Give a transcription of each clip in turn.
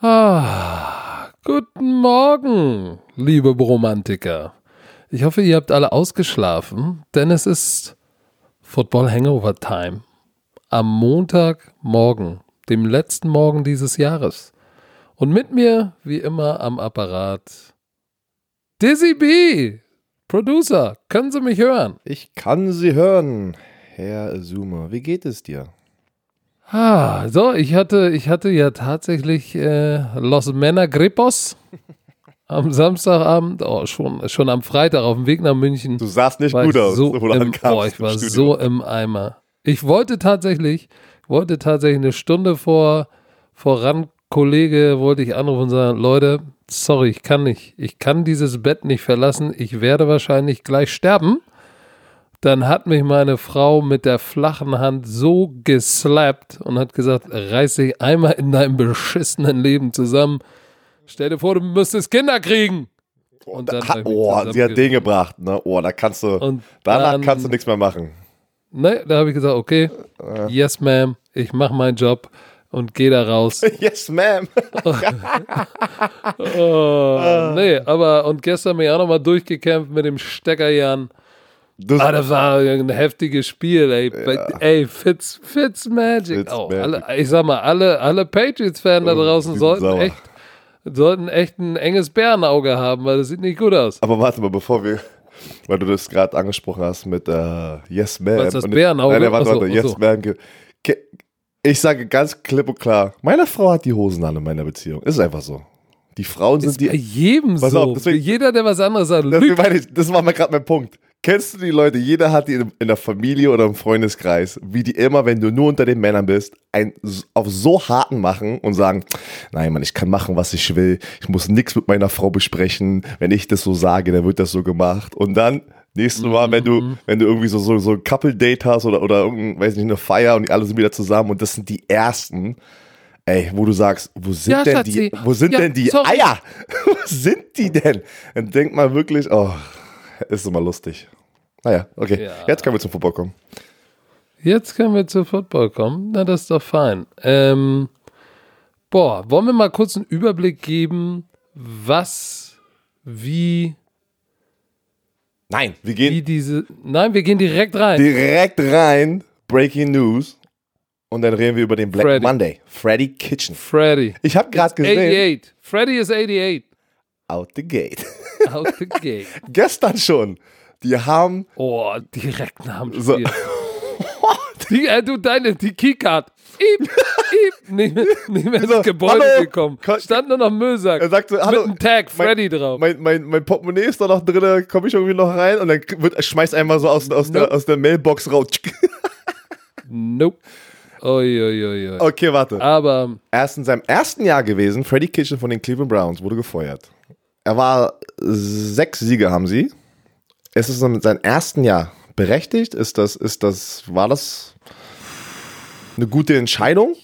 Ah, guten Morgen, liebe Romantiker. Ich hoffe, ihr habt alle ausgeschlafen, denn es ist Football Hangover Time. Am Montagmorgen, dem letzten Morgen dieses Jahres. Und mit mir, wie immer, am Apparat Dizzy B, Producer. Können Sie mich hören? Ich kann Sie hören, Herr Zoomer. Wie geht es dir? Ah, so, ich hatte, ich hatte ja tatsächlich äh, Los Männer Gripos am Samstagabend, oh, schon, schon am Freitag auf dem Weg nach München. Du sahst nicht gut aus, so im, oh, ich war so im Eimer. Ich wollte tatsächlich, wollte tatsächlich eine Stunde vor, voran Kollege, wollte ich anrufen und sagen, Leute, sorry, ich kann nicht, ich kann dieses Bett nicht verlassen, ich werde wahrscheinlich gleich sterben dann hat mich meine Frau mit der flachen Hand so geslappt und hat gesagt, reiß dich einmal in deinem beschissenen Leben zusammen. Stell dir vor, du müsstest Kinder kriegen. Und dann ha, oh, sie hat den gebracht, ne? Oh, da kannst du, und danach dann, kannst du nichts mehr machen. Ne, da habe ich gesagt, okay, äh. yes, ma'am, ich mache meinen Job und gehe da raus. yes, ma'am. oh, nee, aber und gestern mich auch nochmal durchgekämpft mit dem Steckerjan. Das, ah, das war ein heftiges Spiel, ey. Ja. Ey, Fitz, Fitz Magic. Fitz oh, alle, ich sag mal, alle, alle Patriots-Fans da oh, draußen sollten echt, sollten echt ein enges Bärenauge haben, weil das sieht nicht gut aus. Aber warte mal, bevor wir, weil du das gerade angesprochen hast mit uh, Yes Man. Was ist das Bärenauge? Nein, warte, warte, Achso, Yes Man. Ich sage ganz klipp und klar, meine Frau hat die Hosen an in meiner Beziehung. Ist einfach so. Die Frauen sind ist die. Bei jedem so. Auf, deswegen, Jeder, der was anderes sagt. Das, das war gerade mein Punkt. Kennst du die Leute? Jeder hat die in, der Familie oder im Freundeskreis, wie die immer, wenn du nur unter den Männern bist, ein auf so harten machen und sagen, nein, Mann, ich kann machen, was ich will. Ich muss nichts mit meiner Frau besprechen. Wenn ich das so sage, dann wird das so gemacht. Und dann nächstes Mal, wenn du, mhm. wenn du irgendwie so, so, so ein Couple-Date hast oder, oder irgendein, weiß nicht, eine Feier und die alle sind wieder zusammen und das sind die ersten, ey, wo du sagst, wo sind ja, denn die, wo sind ja, denn die sorry. Eier? wo sind die denn? Dann denk mal wirklich, oh, ist immer lustig. Naja, okay. Ja. Jetzt können wir zum Football kommen. Jetzt können wir zum Football kommen. Na, das ist doch fein. Ähm, boah, wollen wir mal kurz einen Überblick geben, was, wie. Nein, wir gehen. Wie diese, nein, wir gehen direkt rein. Direkt rein. Breaking News. Und dann reden wir über den Black Freddy. Monday. Freddy Kitchen. Freddy. Ich habe gerade gesehen. 88. Freddy ist 88. Out the gate. Out the gate. Gestern schon. Die haben. Oh, direkt nach dem Spiel. So. die, äh, du, deine, die Keycard. Iep, iep, nicht, mehr, nicht mehr ins so, Gebäude hallo, gekommen. Stand nur noch Müllsack. Er sagte, hallo. Mit einem Tag, Freddy mein, drauf. Mein, mein, mein Portemonnaie ist da noch drin, komme ich irgendwie noch rein und dann wird, schmeißt einmal so aus, aus, nope. der, aus der Mailbox raus. nope. Oi, oi, oi, oi. Okay, warte. Aber. Erst in seinem ersten Jahr gewesen, Freddy Kitchen von den Cleveland Browns wurde gefeuert. Er war sechs Siege haben sie. Es ist in seinem ersten Jahr berechtigt. Ist das, ist das, war das eine gute Entscheidung?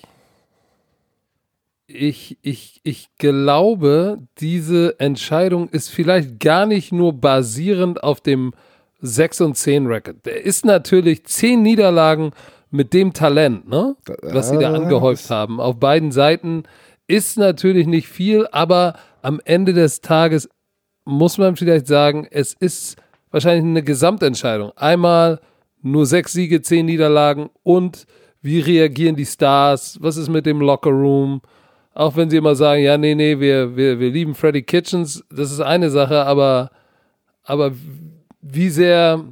Ich, ich, ich glaube, diese Entscheidung ist vielleicht gar nicht nur basierend auf dem 6 und 10 Record. Der ist natürlich 10 Niederlagen mit dem Talent, ne? was sie da angehäuft haben. Auf beiden Seiten ist natürlich nicht viel, aber am Ende des Tages muss man vielleicht sagen, es ist wahrscheinlich eine Gesamtentscheidung. Einmal nur sechs Siege, zehn Niederlagen und wie reagieren die Stars? Was ist mit dem Lockerroom? Auch wenn sie immer sagen, ja, nee, nee, wir, wir, wir lieben Freddy Kitchens, das ist eine Sache, aber, aber wie sehr,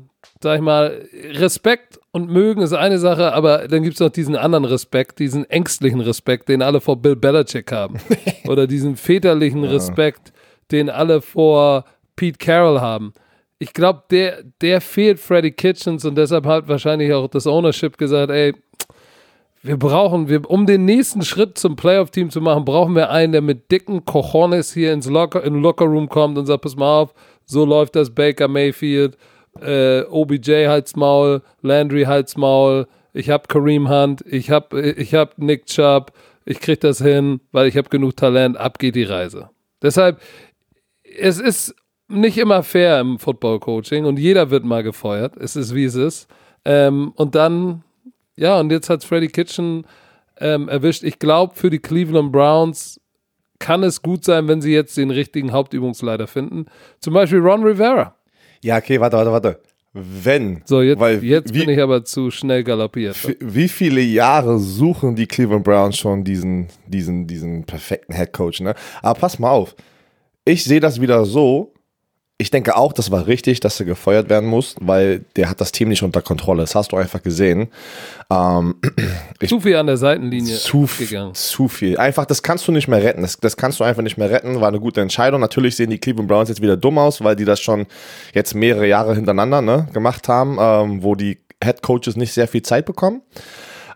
sag ich mal, Respekt und mögen ist eine Sache, aber dann gibt es noch diesen anderen Respekt, diesen ängstlichen Respekt, den alle vor Bill Belichick haben. Oder diesen väterlichen Respekt, den alle vor Pete Carroll haben. Ich glaube, der, der fehlt Freddy Kitchens und deshalb hat wahrscheinlich auch das Ownership gesagt, ey, wir brauchen, wir, um den nächsten Schritt zum Playoff-Team zu machen, brauchen wir einen, der mit dicken Cojones hier ins Locker, in Lockerroom kommt und sagt, pass mal auf, so läuft das Baker Mayfield, äh, OBJ halt's Maul, Landry halt's Maul, ich hab Kareem Hunt, ich hab, ich hab Nick Chubb, ich krieg das hin, weil ich hab genug Talent, ab geht die Reise. Deshalb, es ist nicht immer fair im Football-Coaching und jeder wird mal gefeuert. Es ist wie es ist. Ähm, und dann, ja, und jetzt hat Freddy Kitchen ähm, erwischt. Ich glaube, für die Cleveland Browns kann es gut sein, wenn sie jetzt den richtigen Hauptübungsleiter finden. Zum Beispiel Ron Rivera. Ja, okay, warte, warte, warte. Wenn. So, jetzt, weil jetzt wie, bin ich aber zu schnell galoppiert. wie- viele Jahre suchen die Cleveland Browns schon diesen, diesen, diesen perfekten Head Coach, ne? Aber pass mal auf. Ich sehe das wieder so. Ich denke auch, das war richtig, dass er gefeuert werden muss, weil der hat das Team nicht unter Kontrolle. Das hast du einfach gesehen. Ähm, Zu viel an der Seitenlinie zu, gegangen. zu viel. Einfach, das kannst du nicht mehr retten. Das, das kannst du einfach nicht mehr retten. War eine gute Entscheidung. Natürlich sehen die Cleveland Browns jetzt wieder dumm aus, weil die das schon jetzt mehrere Jahre hintereinander ne, gemacht haben, ähm, wo die Head Coaches nicht sehr viel Zeit bekommen.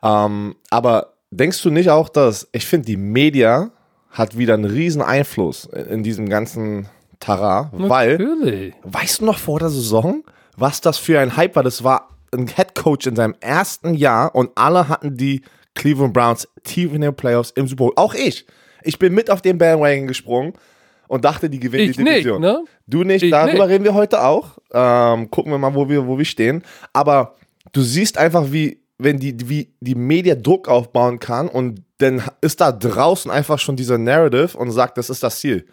Ähm, aber denkst du nicht auch, dass ich finde, die Media hat wieder einen riesen Einfluss in, in diesem ganzen Tara, weil. Weißt du noch vor der Saison, was das für ein Hype war? Das war ein Head Coach in seinem ersten Jahr und alle hatten die Cleveland Browns tief in den Playoffs im Super Bowl. Auch ich. Ich bin mit auf den Bandwagon gesprungen und dachte, die gewinnen Ich die nicht, Division. ne? Du nicht, Ich darüber nicht. reden wir heute auch. Ähm, gucken wir mal, wo wir, wo wir stehen. Aber du siehst einfach, wie, wenn die, wie die Media Druck aufbauen kann und dann ist da draußen einfach schon dieser Narrative und sagt, das ist das Ziel.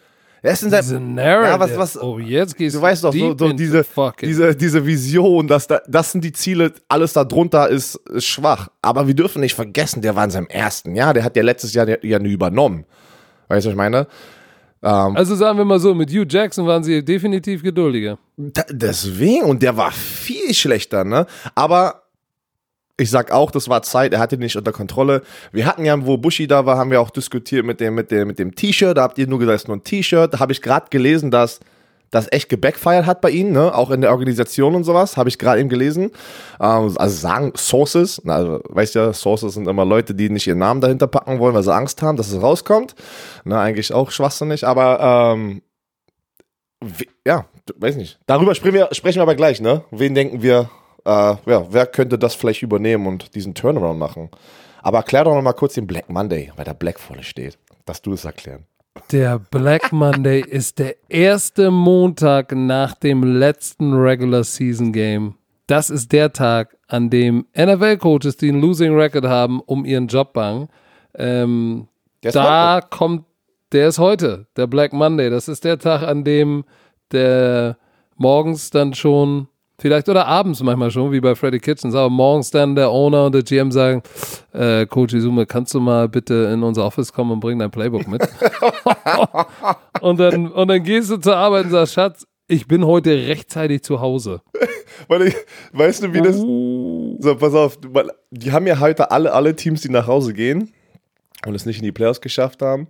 Er ist in seinem, Diese Narrative. Ja, was- was- oh, jetzt gehst Du weißt doch, so, so diese, diese, diese Vision, dass da, das sind die Ziele, alles da drunter ist, ist schwach. Aber wir dürfen nicht vergessen, der war in seinem ersten Jahr, der hat ja letztes Jahr ja nie übernommen. Weißt du, was ich meine? Also sagen wir mal so, mit Hugh Jackson waren sie definitiv geduldiger. Da, deswegen, und der war viel schlechter, ne? Aber ich sag auch, das war Zeit, er hatte nicht unter Kontrolle. Wir hatten ja, wo Bushi da war, haben wir auch diskutiert mit dem, mit dem, mit dem T-Shirt. Da habt ihr nur gesagt, es ist nur ein T-Shirt. Da habe ich gerade gelesen, dass das echt gebackfired hat bei ihnen, ne? Auch in der Organisation und sowas, habe ich gerade eben gelesen. Ähm, also sagen Sources, na, also, weißt ja, Sources sind immer Leute, die nicht ihren Namen dahinter packen wollen, weil sie Angst haben, dass es rauskommt. Ne, eigentlich auch schwachsinnig, aber ähm, ja, weiß nicht. Darüber sprechen wir, sprechen wir aber gleich, ne? Wen denken wir, äh, ja, wer könnte das vielleicht übernehmen und diesen Turnaround machen? Aber erklär doch noch mal kurz den Black Monday, weil da Black vorne steht, dass du es erklären. Der Black Monday ist der erste Montag nach dem letzten Regular Season Game. Das ist der Tag, an dem NFL-Coaches, die einen Losing Record haben, um ihren Job bangen. Ähm, da kommt, der ist heute, der Black Monday. Das ist der Tag, an dem der morgens dann schon, vielleicht oder abends manchmal schon, wie bei Freddy Kitchens, aber morgens dann der Owner und der GM sagen, äh, Coach Izume, kannst du mal bitte in unser Office kommen und bring dein Playbook mit? und, dann, und dann gehst du zur Arbeit und sagst, Schatz, ich bin heute rechtzeitig zu Hause. Weil ich, weißt du, wie das. Uh. So, pass auf, weil die haben ja heute alle, alle Teams, die nach Hause gehen und es nicht in die Playoffs geschafft haben.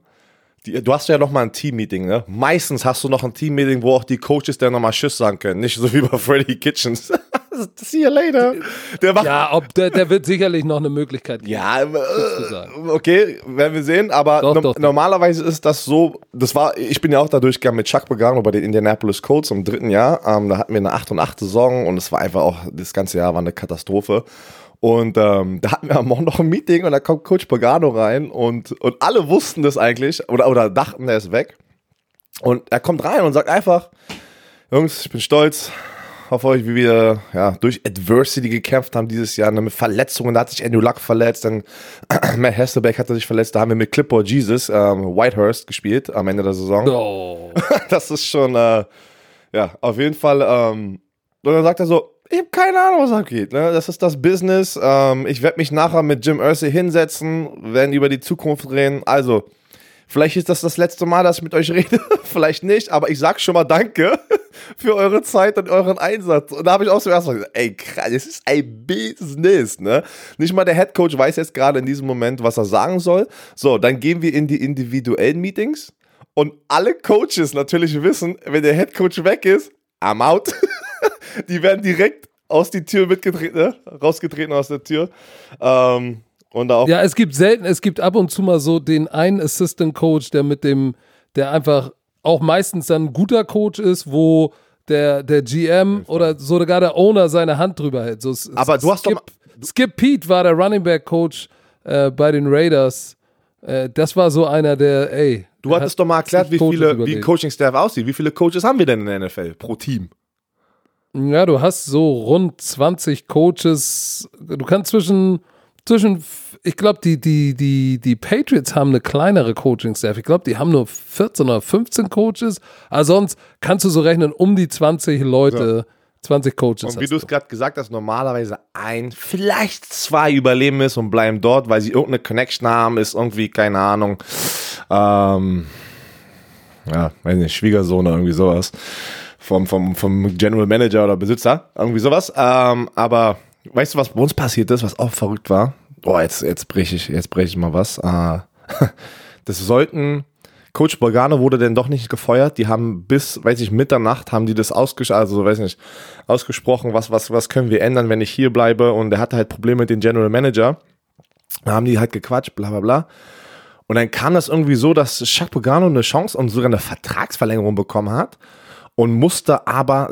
Die, du hast ja noch mal ein Team-Meeting, ne? Meistens hast du noch ein Team-Meeting, wo auch die Coaches dann noch mal Tschüss sagen können. Nicht so wie bei Freddy Kitchens. See you later. Der macht Ja, ob der, der wird sicherlich noch eine Möglichkeit geben. Ja, äh, okay, werden wir sehen, aber Doch, no doch, doch. normalerweise ist das so, das war, ich bin ja auch da durchgegangen mit Chuck Pagano bei den Indianapolis Colts im dritten Jahr, ähm, da hatten wir eine 8 und 8 Saison und es war einfach auch, das ganze Jahr war eine Katastrophe und ähm, da hatten wir am Morgen noch ein Meeting und da kommt Coach Pagano rein und, und alle wussten das eigentlich oder, oder dachten, er ist weg und er kommt rein und sagt einfach, Jungs, ich bin stolz auf euch, wie wir ja, durch Adversity gekämpft haben dieses Jahr. ne, Mit Verletzungen, da hat sich Andrew Luck verletzt, dann Matt Hasselbeck hatte sich verletzt, da haben wir mit Clipboard Jesus ähm, Whitehurst gespielt am Ende der Saison. Oh. Das ist schon, äh, ja, auf jeden Fall. Ähm, und dann sagt er so, ich habe keine Ahnung, was abgeht. Ne? Das ist das Business. Ähm, ich werde mich nachher mit Jim Irsay hinsetzen, werden über die Zukunft reden. Also, vielleicht ist das das letzte Mal, dass ich mit euch rede. vielleicht nicht, aber ich sag schon mal Danke für eure Zeit und euren Einsatz. Und da habe ich auch zum ersten Mal gesagt, ey, krass, das ist ein Business. Ne? Nicht mal der Head Coach weiß jetzt gerade in diesem Moment, was er sagen soll. So, dann gehen wir in die individuellen Meetings. Und alle Coaches natürlich wissen, wenn der Head Coach weg ist, I'm out. die werden direkt aus die Tür mitgetreten, ne? rausgetreten aus der Tür. Ähm, und auch Ja, es gibt selten, es gibt ab und zu mal so den einen Assistant Coach, der mit dem, der einfach auch meistens dann ein guter Coach ist, wo der, der GM oder sogar der Owner seine Hand drüber hält. So, es- Aber du hast doch Skip, Skip Pete war der Running Back Coach äh, bei den Raiders. Äh, das war so einer, der, ey. Du hattest hat doch mal erklärt, wie viele, wie. Coaching-Staff aussieht. Wie viele Coaches haben wir denn in der NFL pro Team? Ja, du hast so rund 20 Coaches. Du kannst zwischen, zwischen ich glaube, die, die, die, die Patriots haben eine kleinere Coaching-Staff. Ich glaube, die haben nur 14 oder 15 Coaches. Also sonst kannst du so rechnen, um die 20 Leute, 20 Coaches. Und wie du es gerade gesagt hast, normalerweise ein, vielleicht zwei überleben es und bleiben dort, weil sie irgendeine Connection haben, ist irgendwie, keine Ahnung, ähm, ja, weiß nicht, Schwiegersohn oder irgendwie sowas. Vom, vom, vom General Manager oder Besitzer, irgendwie sowas. Ähm, aber weißt du, was bei uns passiert ist, was auch verrückt war? Oh, jetzt, jetzt breche ich, jetzt ich mal was. Äh, das sollten, Coach Borgano wurde denn doch nicht gefeuert. Die haben bis, weiß ich, Mitternacht haben die das ausges also, weiß nicht, ausgesprochen, was, was, was können wir ändern, wenn ich hier bleibe. Und er hatte halt Probleme mit dem General Manager. Da haben die halt gequatscht, bla, bla, bla. Und dann kam das irgendwie so, dass Chuck Pagano eine Chance und sogar eine Vertragsverlängerung bekommen hat und musste aber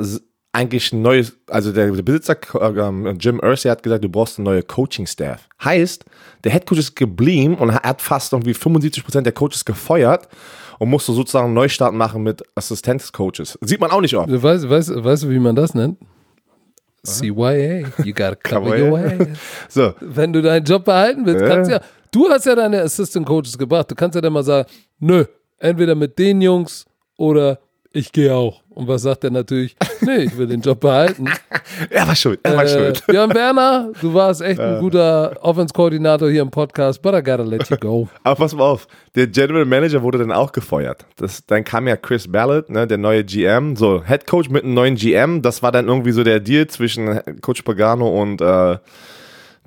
eigentlich ein neues, also der Besitzer ähm, Jim Irsay hat gesagt, du brauchst eine neue Coaching-Staff. Heißt, der Headcoach ist geblieben und er hat fast irgendwie 75% der Coaches gefeuert und musste sozusagen einen Neustart machen mit Assistenzcoaches. Sieht man auch nicht oft. Weißt, weißt, weißt du, wie man das nennt? CYA. You gotta cover your way. So, Wenn du deinen Job behalten willst, Ja. kannst ja. Du hast ja deine Assistant Coaches gebracht. Du kannst ja dann mal sagen, nö, entweder mit den Jungs oder ich gehe auch. Und was sagt er natürlich? Nee, ich will den Job behalten. er war schuld, er war Äh, schuld. Björn Werner, du warst echt ein guter Offense-Koordinator hier im Podcast, but I gotta let you go. Aber pass mal auf, der General Manager wurde dann auch gefeuert. Das, dann kam ja Chris Ballard, ne, der neue GM, so Head Coach mit einem neuen GM. Das war dann irgendwie so der Deal zwischen Coach Pagano und äh,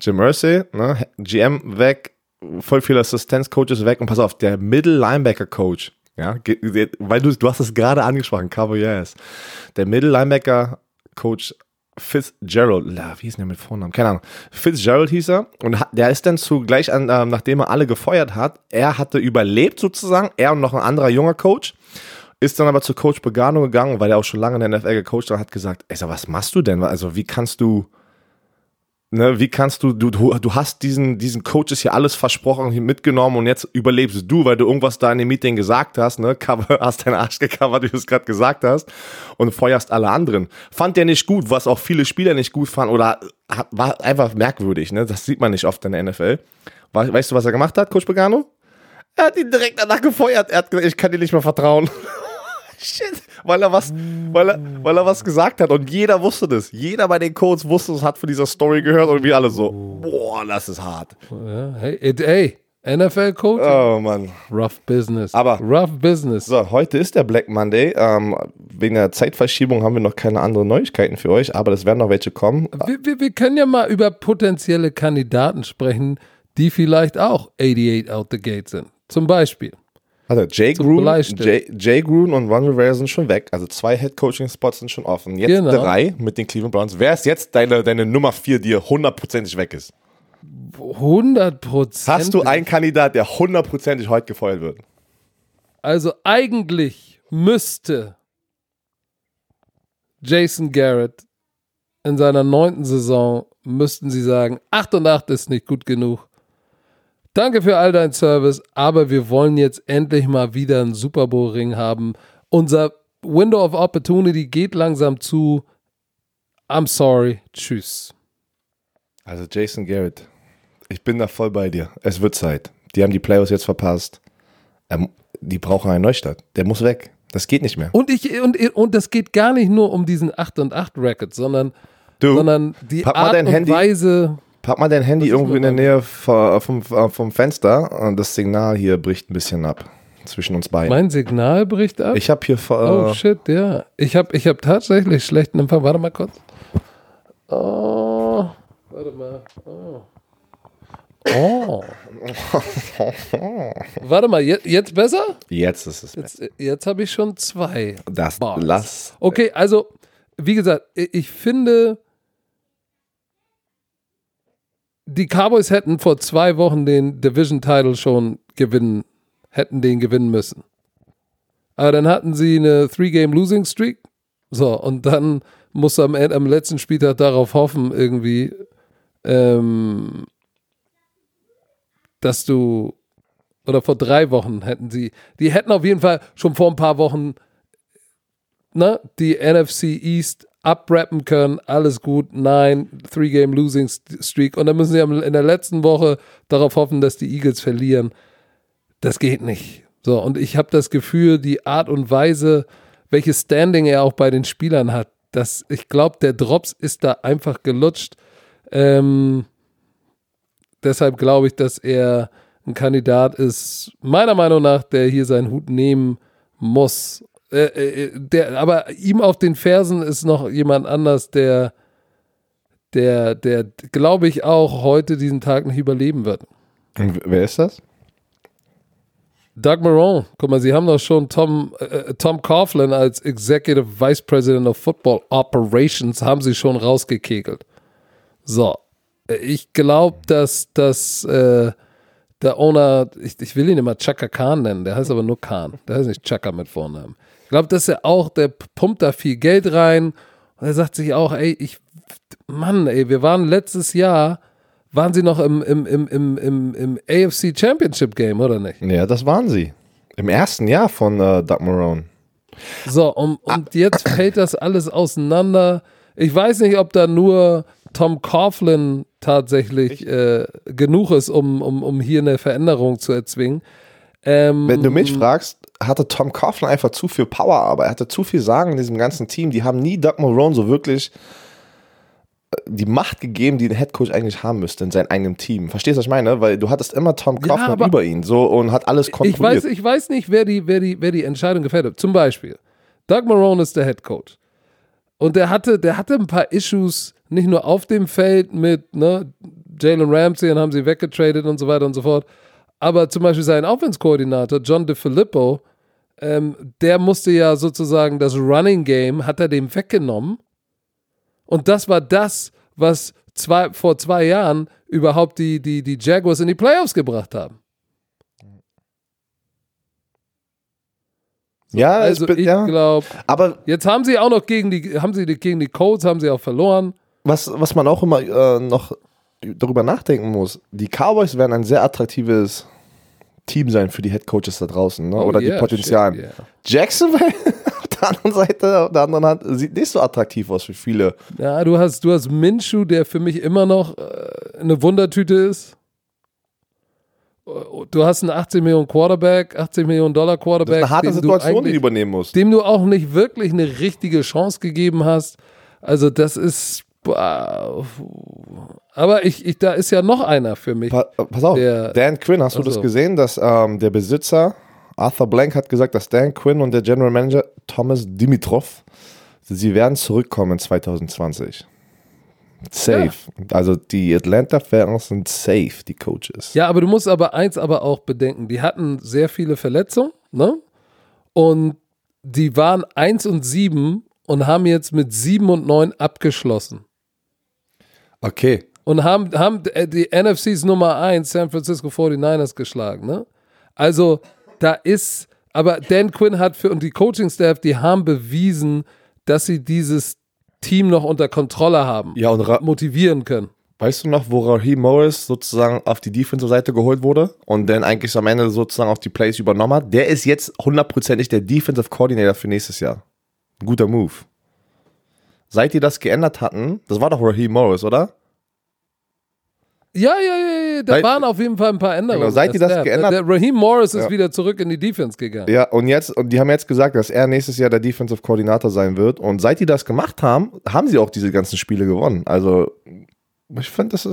Jim Irsay. Ne, GM weg, voll viele Assistenzcoaches weg und pass auf, der Middle Linebacker Coach, ja, weil du, du hast es gerade angesprochen, Cover Yes. Der Middle Linebacker Coach Fitzgerald, wie hieß denn der mit Vornamen? Keine Ahnung. Fitzgerald hieß er und der ist dann zu gleich an, ähm, nachdem er alle gefeuert hat, er hatte überlebt sozusagen, er und noch ein anderer junger Coach, ist dann aber zu Coach Pagano gegangen, weil er auch schon lange in der NFL gecoacht hat, hat gesagt, ey, was machst du denn? Also wie kannst du, ne, wie kannst du, du, du, hast diesen, diesen Coaches hier alles versprochen, hier mitgenommen und jetzt überlebst du, weil du irgendwas da in dem Meeting gesagt hast, ne, hast deinen Arsch gecovert, wie du es gerade gesagt hast und feuerst alle anderen. Fand der nicht gut, was auch viele Spieler nicht gut fanden oder war einfach merkwürdig, ne, das sieht man nicht oft in der NFL. We- Weißt du, was er gemacht hat, Coach Pagano? Er hat ihn direkt danach gefeuert. Er hat gesagt, ich kann dir nicht mehr vertrauen. Shit. Weil er was, weil er, weil er was gesagt hat. Und jeder wusste das. Jeder bei den Codes wusste es, hat von dieser Story gehört und wir alle so, boah, das ist hart. Ja, hey, it, hey, NFL-Coach, Oh Mann. rough business. Aber- rough business. So, heute ist der Black Monday. Ähm, wegen der Zeitverschiebung haben wir noch keine anderen Neuigkeiten für euch, aber es werden noch welche kommen. Wir, wir, wir können ja mal über potenzielle Kandidaten sprechen, die vielleicht auch 88 out the gate sind. Zum Beispiel. Also Jay Grun. Jay, Jay Grun und Ron Rivera sind schon weg. Also zwei Head-Coaching-Spots sind schon offen. Jetzt Genau. drei mit den Cleveland Browns. Wer ist jetzt deine, deine Nummer vier, die hundertprozentig weg ist? 100 Prozent. Hast du einen Kandidat, der hundertprozentig heute gefeuert wird? Also eigentlich müsste Jason Garrett in seiner neunten Saison, müssten sie sagen, 8 und 8 ist nicht gut genug. Danke für all dein Service, aber wir wollen jetzt endlich mal wieder einen Super Bowl Ring haben. Unser Window of Opportunity geht langsam zu. I'm sorry. Tschüss. Also Jason Garrett, ich bin da voll bei dir. Es wird Zeit. Die haben die Playoffs jetzt verpasst. Ähm, die brauchen einen Neustart. Der muss weg. Das geht nicht mehr. Und ich und, und das geht gar nicht nur um diesen 8 und 8 Record, sondern, Du, sondern die Art und Handy. Weise. Pack mal dein Handy irgendwo in der Nähe vom, vom, vom Fenster. Und das Signal hier bricht ein bisschen ab zwischen uns beiden. Mein Signal bricht ab. Ich habe hier oh äh, shit, ja. Ich habe ich hab tatsächlich schlechten Empfang. Warte mal kurz. Oh, warte mal. Oh. Oh. Warte mal, jetzt, jetzt besser? jetzt ist es Jetzt, jetzt habe ich schon zwei. das Bars. lass Okay, also, wie gesagt, ich finde, die Cowboys hätten vor zwei Wochen den Division-Title schon gewinnen, hätten den gewinnen müssen. Aber dann hatten sie eine Three-Game-Losing-Streak. So, und dann musst du am, Ende- am letzten Spieltag darauf hoffen, irgendwie, ähm, dass du, oder vor drei Wochen hätten sie, die hätten auf jeden Fall schon vor ein paar Wochen ne, die NFC East abrappen können, alles gut, nein, Three-Game-Losing-Streak und dann müssen sie in der letzten Woche darauf hoffen, dass die Eagles verlieren. Das geht nicht. So, und ich habe das Gefühl, die Art und Weise, welches Standing er auch bei den Spielern hat, dass ich glaube, der Drops ist da einfach gelutscht. Ähm, deshalb glaube ich, dass er ein Kandidat ist, meiner Meinung nach, der hier seinen Hut nehmen muss äh, äh, der, aber ihm auf den Fersen ist noch jemand anders, der, der, der, glaube ich, auch heute diesen Tag nicht überleben wird. Und wer ist das? Doug Marone. Guck mal, sie haben doch schon Tom, äh, Tom Coughlin als Executive Vice President of Football Operations haben sie schon rausgekegelt. So. Ich glaube, dass, dass äh, der Owner, ich, ich will ihn immer Chaka Khan nennen, der heißt aber nur Khan. Der heißt nicht Chaka mit Vornamen. Ich glaube, dass er auch, der pumpt da viel Geld rein und er sagt sich auch, ey, ich, Mann, ey, wir waren letztes Jahr, waren sie noch im, im, im, im, im, im AFC Championship Game, oder nicht? Ja, das waren sie. Im ersten Jahr von äh, Doug Marone. So, und, und ah. jetzt fällt das alles auseinander. Ich weiß nicht, ob da nur Tom Coughlin tatsächlich äh, genug ist, um, um, um hier eine Veränderung zu erzwingen. Ähm, Wenn du mich fragst, hatte Tom Coughlin einfach zu viel Power, aber er hatte zu viel Sagen in diesem ganzen Team. Die haben nie Doug Marone so wirklich äh, die Macht gegeben, die der Headcoach eigentlich haben müsste in seinem eigenen Team. Verstehst du, was ich meine? Weil du hattest immer Tom Coughlin ja, über ihn so und hat alles kontrolliert. Ich weiß, ich weiß nicht, wer die, wer, die, wer die Entscheidung gefällt hat. Zum Beispiel, Doug Marone ist der Headcoach. Und der hatte, der hatte ein paar Issues, nicht nur auf dem Feld mit ne, Jalen Ramsey, und haben sie weggetradet und so weiter und so fort. Aber zum Beispiel sein Offense-Koordinator, John DeFilippo, ähm, der musste ja sozusagen das Running Game, hat er dem weggenommen. Und das war das, was zwei, vor zwei Jahren überhaupt die, die, die Jaguars in die Playoffs gebracht haben. So, ja, also ich ja. glaube, aber jetzt haben sie auch noch gegen die, haben sie die, gegen die Colts haben sie auch verloren. Was, was man auch immer äh, noch darüber nachdenken muss, die Cowboys werden ein sehr attraktives Team sein für die Head Coaches da draußen ne? oh, oder yeah, die Potenzialen. Shit, yeah. Jacksonville auf der anderen Seite, auf der anderen Hand, sieht nicht so attraktiv aus für viele. Ja, du hast, du hast Minshew, der für mich immer noch äh, eine Wundertüte ist. Du hast einen 18 Millionen Quarterback, 80 Millionen Dollar Quarterback. Das ist eine harte Situation, die du übernehmen musst. Dem du auch nicht wirklich eine richtige Chance gegeben hast. Also das ist aber ich, ich, da ist ja noch einer für mich. Pa pass auf, der, Dan Quinn, hast du also. das gesehen, dass ähm, der Besitzer Arthur Blank hat gesagt, dass Dan Quinn und der General Manager Thomas Dimitrov, sie werden zurückkommen 2020. Safe. Ja. Also die Atlanta Falcons sind safe, die Coaches. Ja, aber du musst aber eins aber auch bedenken, die hatten sehr viele Verletzungen, ne? Und die waren 1 und 7 und haben jetzt mit 7 und 9 abgeschlossen. Okay. Und haben, haben die NFCs Nummer 1 San Francisco 49ers geschlagen. Ne? Also da ist, aber Dan Quinn hat für und die Coaching-Staff, die haben bewiesen, dass sie dieses Team noch unter Kontrolle haben. Ja, und motivieren können. Weißt du noch, wo Raheem Morris sozusagen auf die Defensive-Seite geholt wurde und dann eigentlich am Ende sozusagen auf die Plays übernommen hat? Der ist jetzt hundertprozentig der Defensive Coordinator für nächstes Jahr. Guter Move. Seit die das geändert hatten, das war doch Raheem Morris, oder? Ja, ja, ja, ja. da seit, waren auf jeden Fall ein paar Änderungen. Genau, seit die das Snap. geändert Der Raheem Morris ist wieder zurück in die Defense gegangen. Ja, und jetzt, und die haben jetzt gesagt, dass er nächstes Jahr der Defensive Koordinator sein wird. Und seit die das gemacht haben, haben sie auch diese ganzen Spiele gewonnen. Also, ich finde es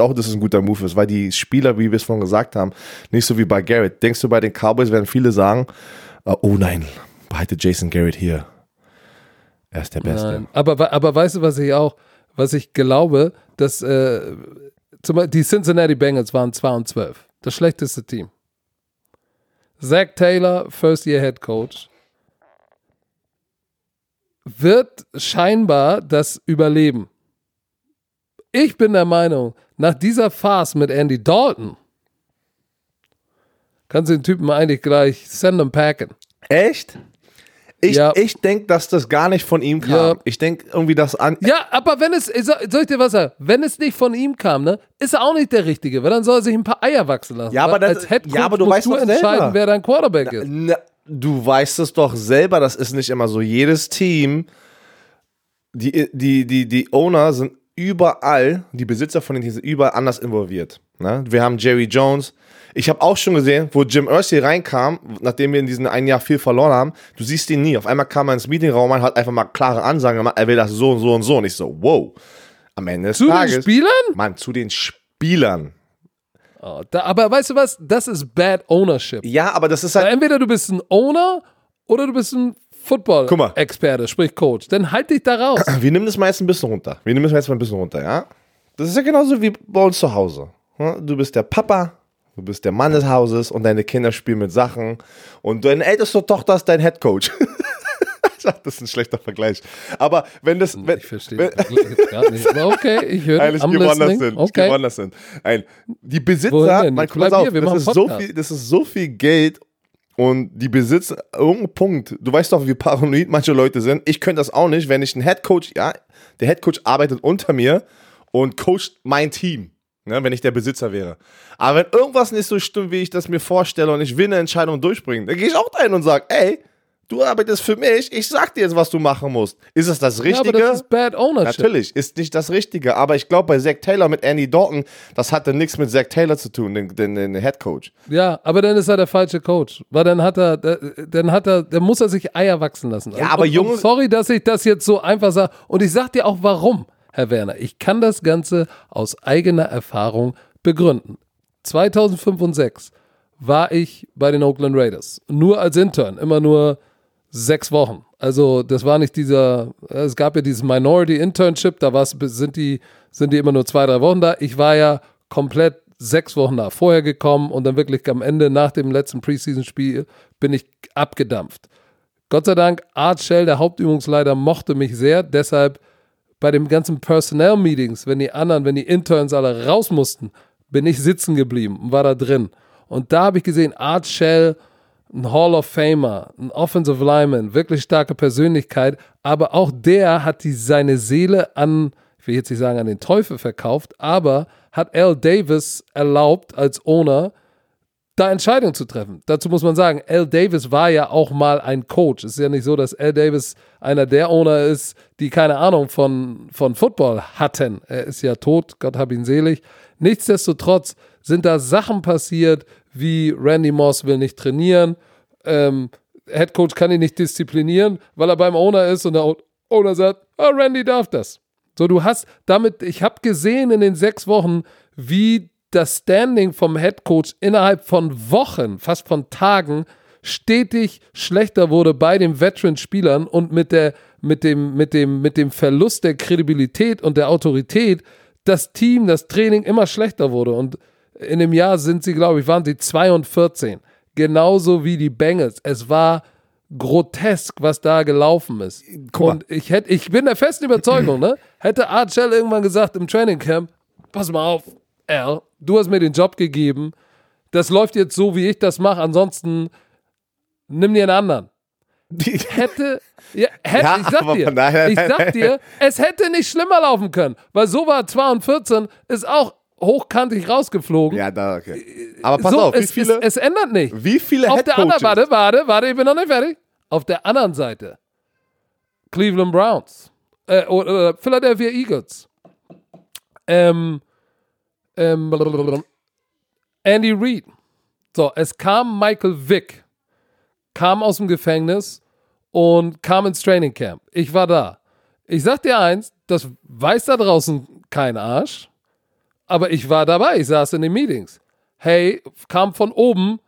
auch, dass es ein guter Move ist, weil die Spieler, wie wir es vorhin gesagt haben, nicht so wie bei Garrett. Denkst du, bei den Cowboys werden viele sagen, oh nein, behalte Jason Garrett hier. Er ist der Beste. Nein. Aber, aber weißt du, was ich auch, was ich glaube, dass äh, zum Beispiel die Cincinnati Bengals waren 2 und 12. Das schlechteste Team. Zach Taylor, First Year Head Coach, wird scheinbar das überleben. Ich bin der Meinung, nach dieser Farce mit Andy Dalton kannst du den Typen eigentlich gleich send them packen. Echt? Ich, ja. ich denke, dass das gar nicht von ihm kam. Ja. Ich denke irgendwie, dass an. Ja, aber wenn es, soll ich dir was sagen? Wenn es nicht von ihm kam, ne, ist er auch nicht der Richtige, weil dann soll er sich ein paar Eier wachsen lassen. Ja, aber das, ja, aber du weißt du entscheiden, selber. wer dein Quarterback ist. Na, du weißt es doch selber, das ist nicht immer so. Jedes Team die, die, die, die Owner sind überall, die Besitzer von den Teams sind überall anders involviert. Ne? Wir haben Jerry Jones. Ich habe auch schon gesehen, wo Jim Irsay reinkam, nachdem wir in diesem einen Jahr viel verloren haben, du siehst ihn nie. Auf einmal kam er ins Meetingraum und hat einfach mal klare Ansagen gemacht, er will das so und so und so. Und ich so, wow. Am Ende des Zu Tages. den Spielern? Mann, zu den Spielern. Oh, da, aber weißt du was? Das ist Bad Ownership. Ja, aber das ist Weil halt. entweder du bist ein Owner oder du bist ein. Football-Experte, sprich Coach. Dann halt dich da raus. Wir nehmen das mal jetzt ein bisschen runter. Wir nehmen das mal jetzt mal ein bisschen runter, ja? Das ist ja genauso wie bei uns zu Hause. Ja? Du bist der Papa, du bist der Mann des Hauses und deine Kinder spielen mit Sachen und deine älteste Tochter ist dein Headcoach. das ist ein schlechter Vergleich. Aber wenn das. Wenn, Ich verstehe wenn, gar nicht. Aber okay, ich höre Nein, ich gehe woanders hin. Okay. woanders hin. Ein, die Besitzer, man, pass auf, hier, wir das, ist so viel, das ist so viel Geld und die Besitzer, irgendein Punkt, du weißt doch, wie paranoid manche Leute sind. Ich könnte das auch nicht, wenn ich einen Headcoach, ja, der Headcoach arbeitet unter mir und coacht mein Team. Ne, wenn ich der Besitzer wäre. Aber wenn irgendwas nicht so stimmt, wie ich das mir vorstelle und ich will eine Entscheidung durchbringen, dann gehe ich auch dahin und sage, ey, du arbeitest für mich, ich sag dir jetzt, was du machen musst. Ist es das Ja, Richtige? aber das ist Bad Ownership. Natürlich, ist nicht das Richtige, aber ich glaube bei Zach Taylor mit Andy Dalton, das hatte nichts mit Zach Taylor zu tun, den, den, den Head Coach. Ja, aber dann ist er der falsche Coach. Weil dann hat er, dann hat er, dann muss er sich Eier wachsen lassen. Ja, aber und, Junge- und sorry, dass ich das jetzt so einfach sage. Und ich sag dir auch warum, Herr Werner. Ich kann das Ganze aus eigener Erfahrung begründen. 2005 und 2006 war ich bei den Oakland Raiders. Nur als Intern, immer nur sechs Wochen. Also das war nicht dieser, es gab ja dieses Minority Internship, da sind die, sind die immer nur zwei, drei Wochen da. Ich war ja komplett sechs Wochen da vorher gekommen und dann wirklich am Ende nach dem letzten Preseason-Spiel bin ich abgedampft. Gott sei Dank, Art Shell, der Hauptübungsleiter, mochte mich sehr, deshalb bei den ganzen Personnel-Meetings, wenn die anderen, wenn die Interns alle raus mussten, bin ich sitzen geblieben und war da drin. Und da habe ich gesehen, Art Shell, ein Hall of Famer, ein Offensive Lineman, wirklich starke Persönlichkeit, aber auch der hat die, seine Seele an, ich will jetzt nicht sagen an den Teufel verkauft, aber hat Al Davis erlaubt als Owner, da Entscheidungen zu treffen. Dazu muss man sagen, Al Davis war ja auch mal ein Coach. Es ist ja nicht so, dass Al Davis einer der Owner ist, die keine Ahnung von, von Football hatten. Er ist ja tot, Gott hab ihn selig. Nichtsdestotrotz sind da Sachen passiert, wie Randy Moss will nicht trainieren, ähm, Head Coach kann ihn nicht disziplinieren, weil er beim Owner ist und der Owner sagt, oh, Randy darf das. So, du hast damit, ich habe gesehen in den sechs Wochen, wie das Standing vom Head Coach innerhalb von Wochen, fast von Tagen, stetig schlechter wurde bei den Veteran-Spielern und mit, der, mit, dem, mit, dem, mit dem Verlust der Kredibilität und der Autorität das Team, das Training immer schlechter wurde. Und in dem Jahr sind sie, glaube ich, waren sie 2 und 14. Genauso wie die Bengals. Es war grotesk, was da gelaufen ist. Und ich, hätt, ich bin der festen Überzeugung, ne? Hätte Art Shell irgendwann gesagt im Training Camp, pass mal auf, Al, du hast mir den Job gegeben, das läuft jetzt so, wie ich das mache, ansonsten nimm dir einen anderen. Hätte, ja, hätte Ja, ich sag dir, von daher- ich sag dir, es hätte nicht schlimmer laufen können, weil so war 2 und 14 ist auch hochkantig rausgeflogen. Ja, da, okay. Aber pass so, auf, wie es, viele, es, es ändert nicht. wie viele Auf der anderen, warte, warte, warte, ich bin noch nicht fertig. Auf der anderen Seite, Cleveland Browns, äh, oder, oder Philadelphia Eagles, ähm, ähm. Andy Reid. So, es kam Michael Vick, kam aus dem Gefängnis und kam ins Training Camp. Ich war da. Ich sag dir eins, das weiß da draußen kein Arsch, aber ich war dabei, ich saß in den Meetings. Hey, kam von oben,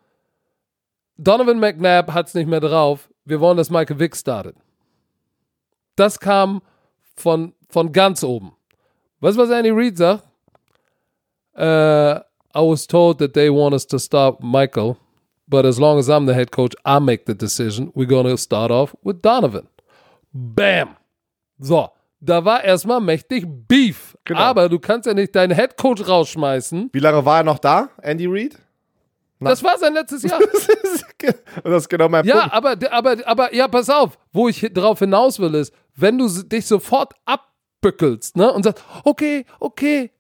Donovan McNabb hat's nicht mehr drauf, wir wollen, dass Michael Vick startet. Das kam von, von ganz oben. Weißt du, was Andy Reid sagt? Äh, I was told that they want us to start Michael, but as long as I'm the head coach, I make the decision. We're going to start off with Donovan. Bam! So, da war erstmal mächtig Beef. Genau. Aber du kannst ja nicht deinen Head Coach rausschmeißen. Wie lange war er noch da, Andy Reid? Das war sein letztes Jahr. Das ist genau mein Ja, Punkt. aber, aber, aber, ja, pass auf, wo ich drauf hinaus will, ist, wenn du dich sofort abbückelst, ne, und sagst, okay, okay,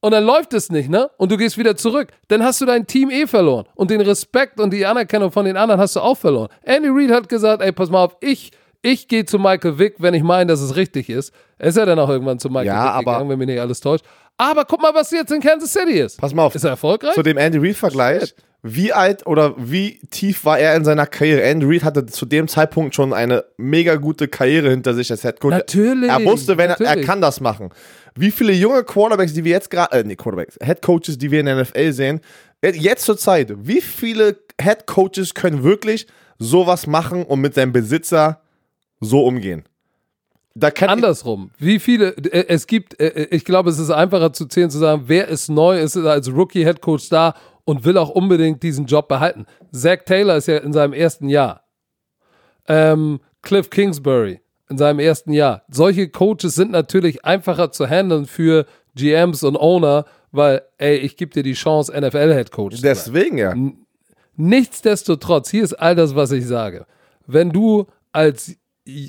und dann läuft es nicht, ne, und du gehst wieder zurück, dann hast du dein Team eh verloren. Und den Respekt und die Anerkennung von den anderen hast du auch verloren. Andy Reid hat gesagt, ey, pass mal auf, ich, Ich gehe zu Michael Vick, wenn ich meine, dass es richtig ist. Er ist ja dann auch irgendwann zu Michael Ja, Vick aber- gegangen, wenn mich nicht alles täuscht. Aber guck mal, was jetzt in Kansas City ist. Pass mal auf. Ist er erfolgreich? Zu dem Andy Reid-Vergleich. Wie alt oder wie tief war er in seiner Karriere? Andy Reid hatte zu dem Zeitpunkt schon eine mega gute Karriere hinter sich als Head Coach. Natürlich, Er wusste, wenn er, er kann das machen. Wie viele junge Quarterbacks, die wir jetzt gerade, äh, nee, Quarterbacks, Head Coaches, die wir in der NFL sehen, äh, jetzt zur Zeit, wie viele Head Coaches können wirklich sowas machen und mit seinem Besitzer so umgehen? Andersrum. Wie viele, äh, es gibt, äh, ich glaube, es ist einfacher zu zählen, zu sagen, wer ist neu, ist als Rookie-Headcoach da und will auch unbedingt diesen Job behalten. Zach Taylor ist ja in seinem ersten Jahr. Ähm, Cliff Kingsbury in seinem ersten Jahr. Solche Coaches sind natürlich einfacher zu handeln für GMs und Owner, weil, ey, ich gebe dir die Chance, NFL-Headcoach zu sein. deswegen ja. Nichtsdestotrotz, hier ist all das, was ich sage. Wenn du als,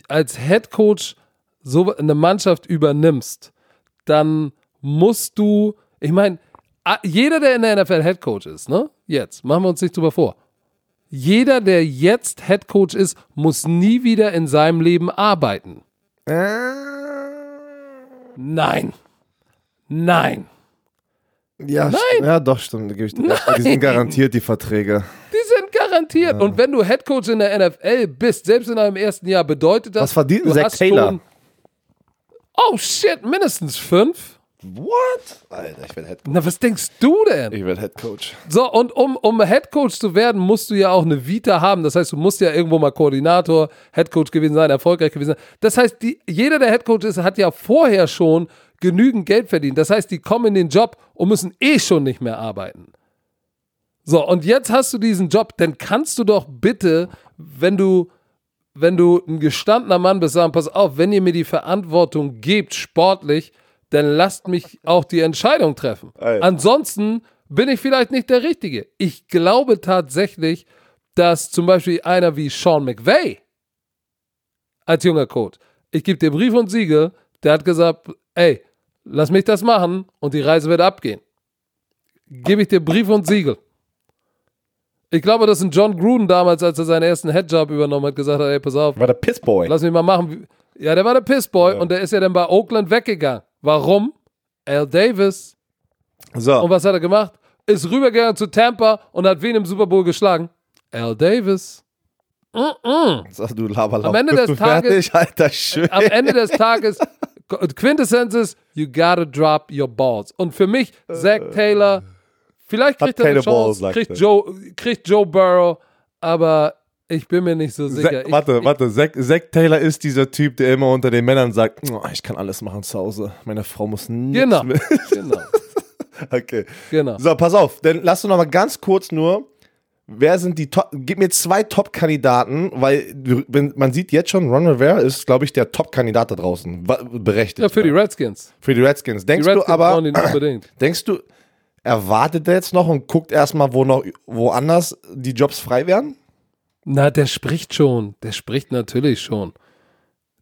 als Head Coach so eine Mannschaft übernimmst, dann musst du, ich meine, jeder, der in der NFL Head Coach ist, ne? Jetzt, machen wir uns nicht drüber vor. Jeder, der jetzt Head Coach ist, muss nie wieder in seinem Leben arbeiten. Nein. Nein. Ja, Nein. ja, doch, stimmt. Die sind garantiert die Verträge. Die sind garantiert. Und wenn du Head Coach in der NFL bist, selbst in deinem ersten Jahr, bedeutet das. Was verdient hast Taylor? Oh shit, mindestens fünf. What? Alter, ich werde Head, Na, was denkst du denn? ich werd Head Coach. So, und um, um Head Coach zu werden, musst du ja auch eine Vita haben. Das heißt, du musst ja irgendwo mal Koordinator, Head Coach gewesen sein, erfolgreich gewesen sein. Das heißt, die, jeder, der Head Coach ist, hat ja vorher schon genügend Geld verdient. Das heißt, die kommen in den Job und müssen eh schon nicht mehr arbeiten. So, und jetzt hast du diesen Job, dann kannst du doch bitte, wenn du, wenn du ein gestandener Mann bist, sagen, pass auf, wenn ihr mir die Verantwortung gebt, sportlich, dann lasst mich auch die Entscheidung treffen. Ey. Ansonsten bin ich vielleicht nicht der Richtige. Ich glaube tatsächlich, dass zum Beispiel einer wie Sean McVay als junger Coach, ich gebe dir Brief und Siegel, der hat gesagt, ey, lass mich das machen und die Reise wird abgehen. Gebe ich dir Brief und Siegel. Ich glaube, dass ein John Gruden damals, als er seinen ersten Headjob übernommen hat, gesagt hat, ey, pass auf, War der Pissboy. lass mich mal machen. Ja, der war der Pissboy und der ist ja dann bei Oakland weggegangen. Warum? Al Davis. So. Und was hat er gemacht? Ist rübergegangen zu Tampa und hat wen im Super Bowl geschlagen? Al Davis. Sag du Laberlauf. Am Ende Bist des du Tages- fertig, Alter, schön. Am Ende des Tages, Quintessenz ist, you gotta drop your balls. Und für mich, Zach Taylor, vielleicht kriegt Hat er eine Balls, Chance, sagt kriegt. Joe, kriegt Joe Burrow, aber ich bin mir nicht so sicher. Zack, warte, ich, warte. Zack, Zack Taylor ist dieser Typ, der immer unter den Männern sagt, "Oh, ich kann alles machen zu Hause. Meine Frau muss nichts Genau, mehr. genau, Okay. genau. So, pass auf. Dann lass du noch mal ganz kurz nur. Wer sind die Top? Gib mir zwei Top-Kandidaten, weil wenn, man sieht jetzt schon, Ron Rivera ist, glaube ich, der Top-Kandidat da draußen. Berechtigt. Ja, für die Redskins. Für die Redskins. Die Denkst Redskins du aber, ihn unbedingt. denkst du, erwartet er jetzt noch und guckt erstmal, wo noch woanders die Jobs frei werden? Na, der spricht schon. Der spricht natürlich schon.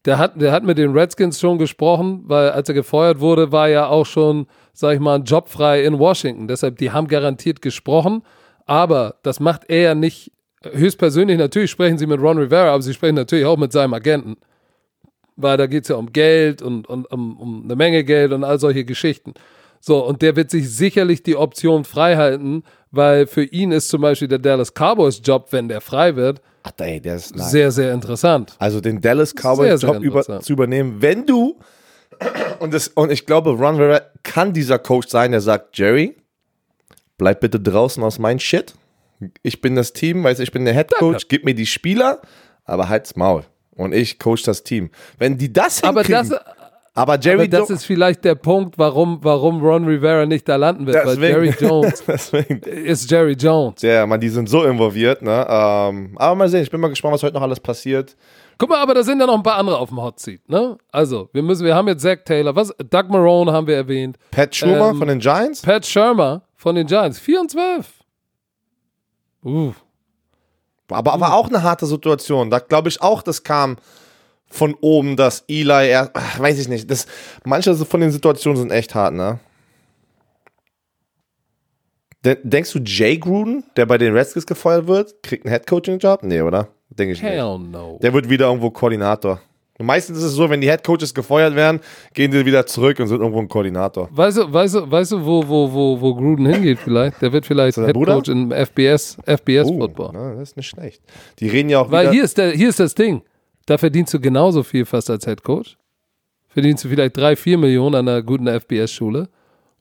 Der hat, der hat mit den Redskins schon gesprochen, weil als er gefeuert wurde, war ja auch schon, sag ich mal, ein Job frei in Washington. Deshalb, die haben garantiert gesprochen. Aber das macht er ja nicht höchstpersönlich. Natürlich sprechen sie mit Ron Rivera, aber sie sprechen natürlich auch mit seinem Agenten. Weil da geht es ja um Geld und, und um, um eine Menge Geld und all solche Geschichten. So, und der wird sich sicherlich die Option freihalten, weil für ihn ist zum Beispiel der Dallas Cowboys Job, wenn der frei wird, Ach, ey, der ist nice. sehr, sehr interessant. Also den Dallas Cowboys Job über, zu übernehmen, wenn du und, das, und ich glaube, Ron Rivera kann dieser Coach sein, der sagt, Jerry, bleib bitte draußen aus meinem Shit. Ich bin das Team, weißt du, ich bin der Head Coach, gib mir die Spieler, aber halt's Maul. Und ich coach das Team. Wenn die das Aber hinkriegen, das, aber Jerry aber das Jo- ist vielleicht der Punkt, warum, warum Ron Rivera nicht da landen wird, weil Deswegen. Jerry Jones ist Jerry Jones. ja, man, die sind so involviert, ne? Ähm, aber mal sehen, ich bin mal gespannt, was heute noch alles passiert. Guck mal, aber da sind ja noch ein paar andere auf dem Hot Seat, ne? Also, wir müssen, wir haben jetzt Zach Taylor, was? Doug Marone haben wir erwähnt. Pat Schumer Ähm, von den Giants? Pat Shermer von den Giants, 4 und 12. Uh, Aber, aber auch eine harte Situation. Da glaube ich auch, das kam von oben, dass Eli, er, ach, weiß ich nicht, das, manche von den Situationen sind echt hart, ne? De- Denkst du, Jay Gruden, der bei den Redskins gefeuert wird, kriegt einen Headcoaching-Job? Nee, oder? Denke ich nicht. Hell no. Der wird wieder irgendwo Koordinator. Und meistens ist es so, wenn die Headcoaches gefeuert werden, gehen die wieder zurück und sind irgendwo ein Koordinator. Weißt du, weißt du, weißt du wo, wo, wo, wo Gruden hingeht vielleicht? Der wird vielleicht der Head Bruder? Coach im FBS, FBS Oh, Football. na, das ist nicht schlecht. Die reden ja auch Weil wieder, hier ist, der, hier ist das Ding. Da verdienst du genauso viel fast als Head Coach. Verdienst du vielleicht drei, vier Millionen an einer guten FBS-Schule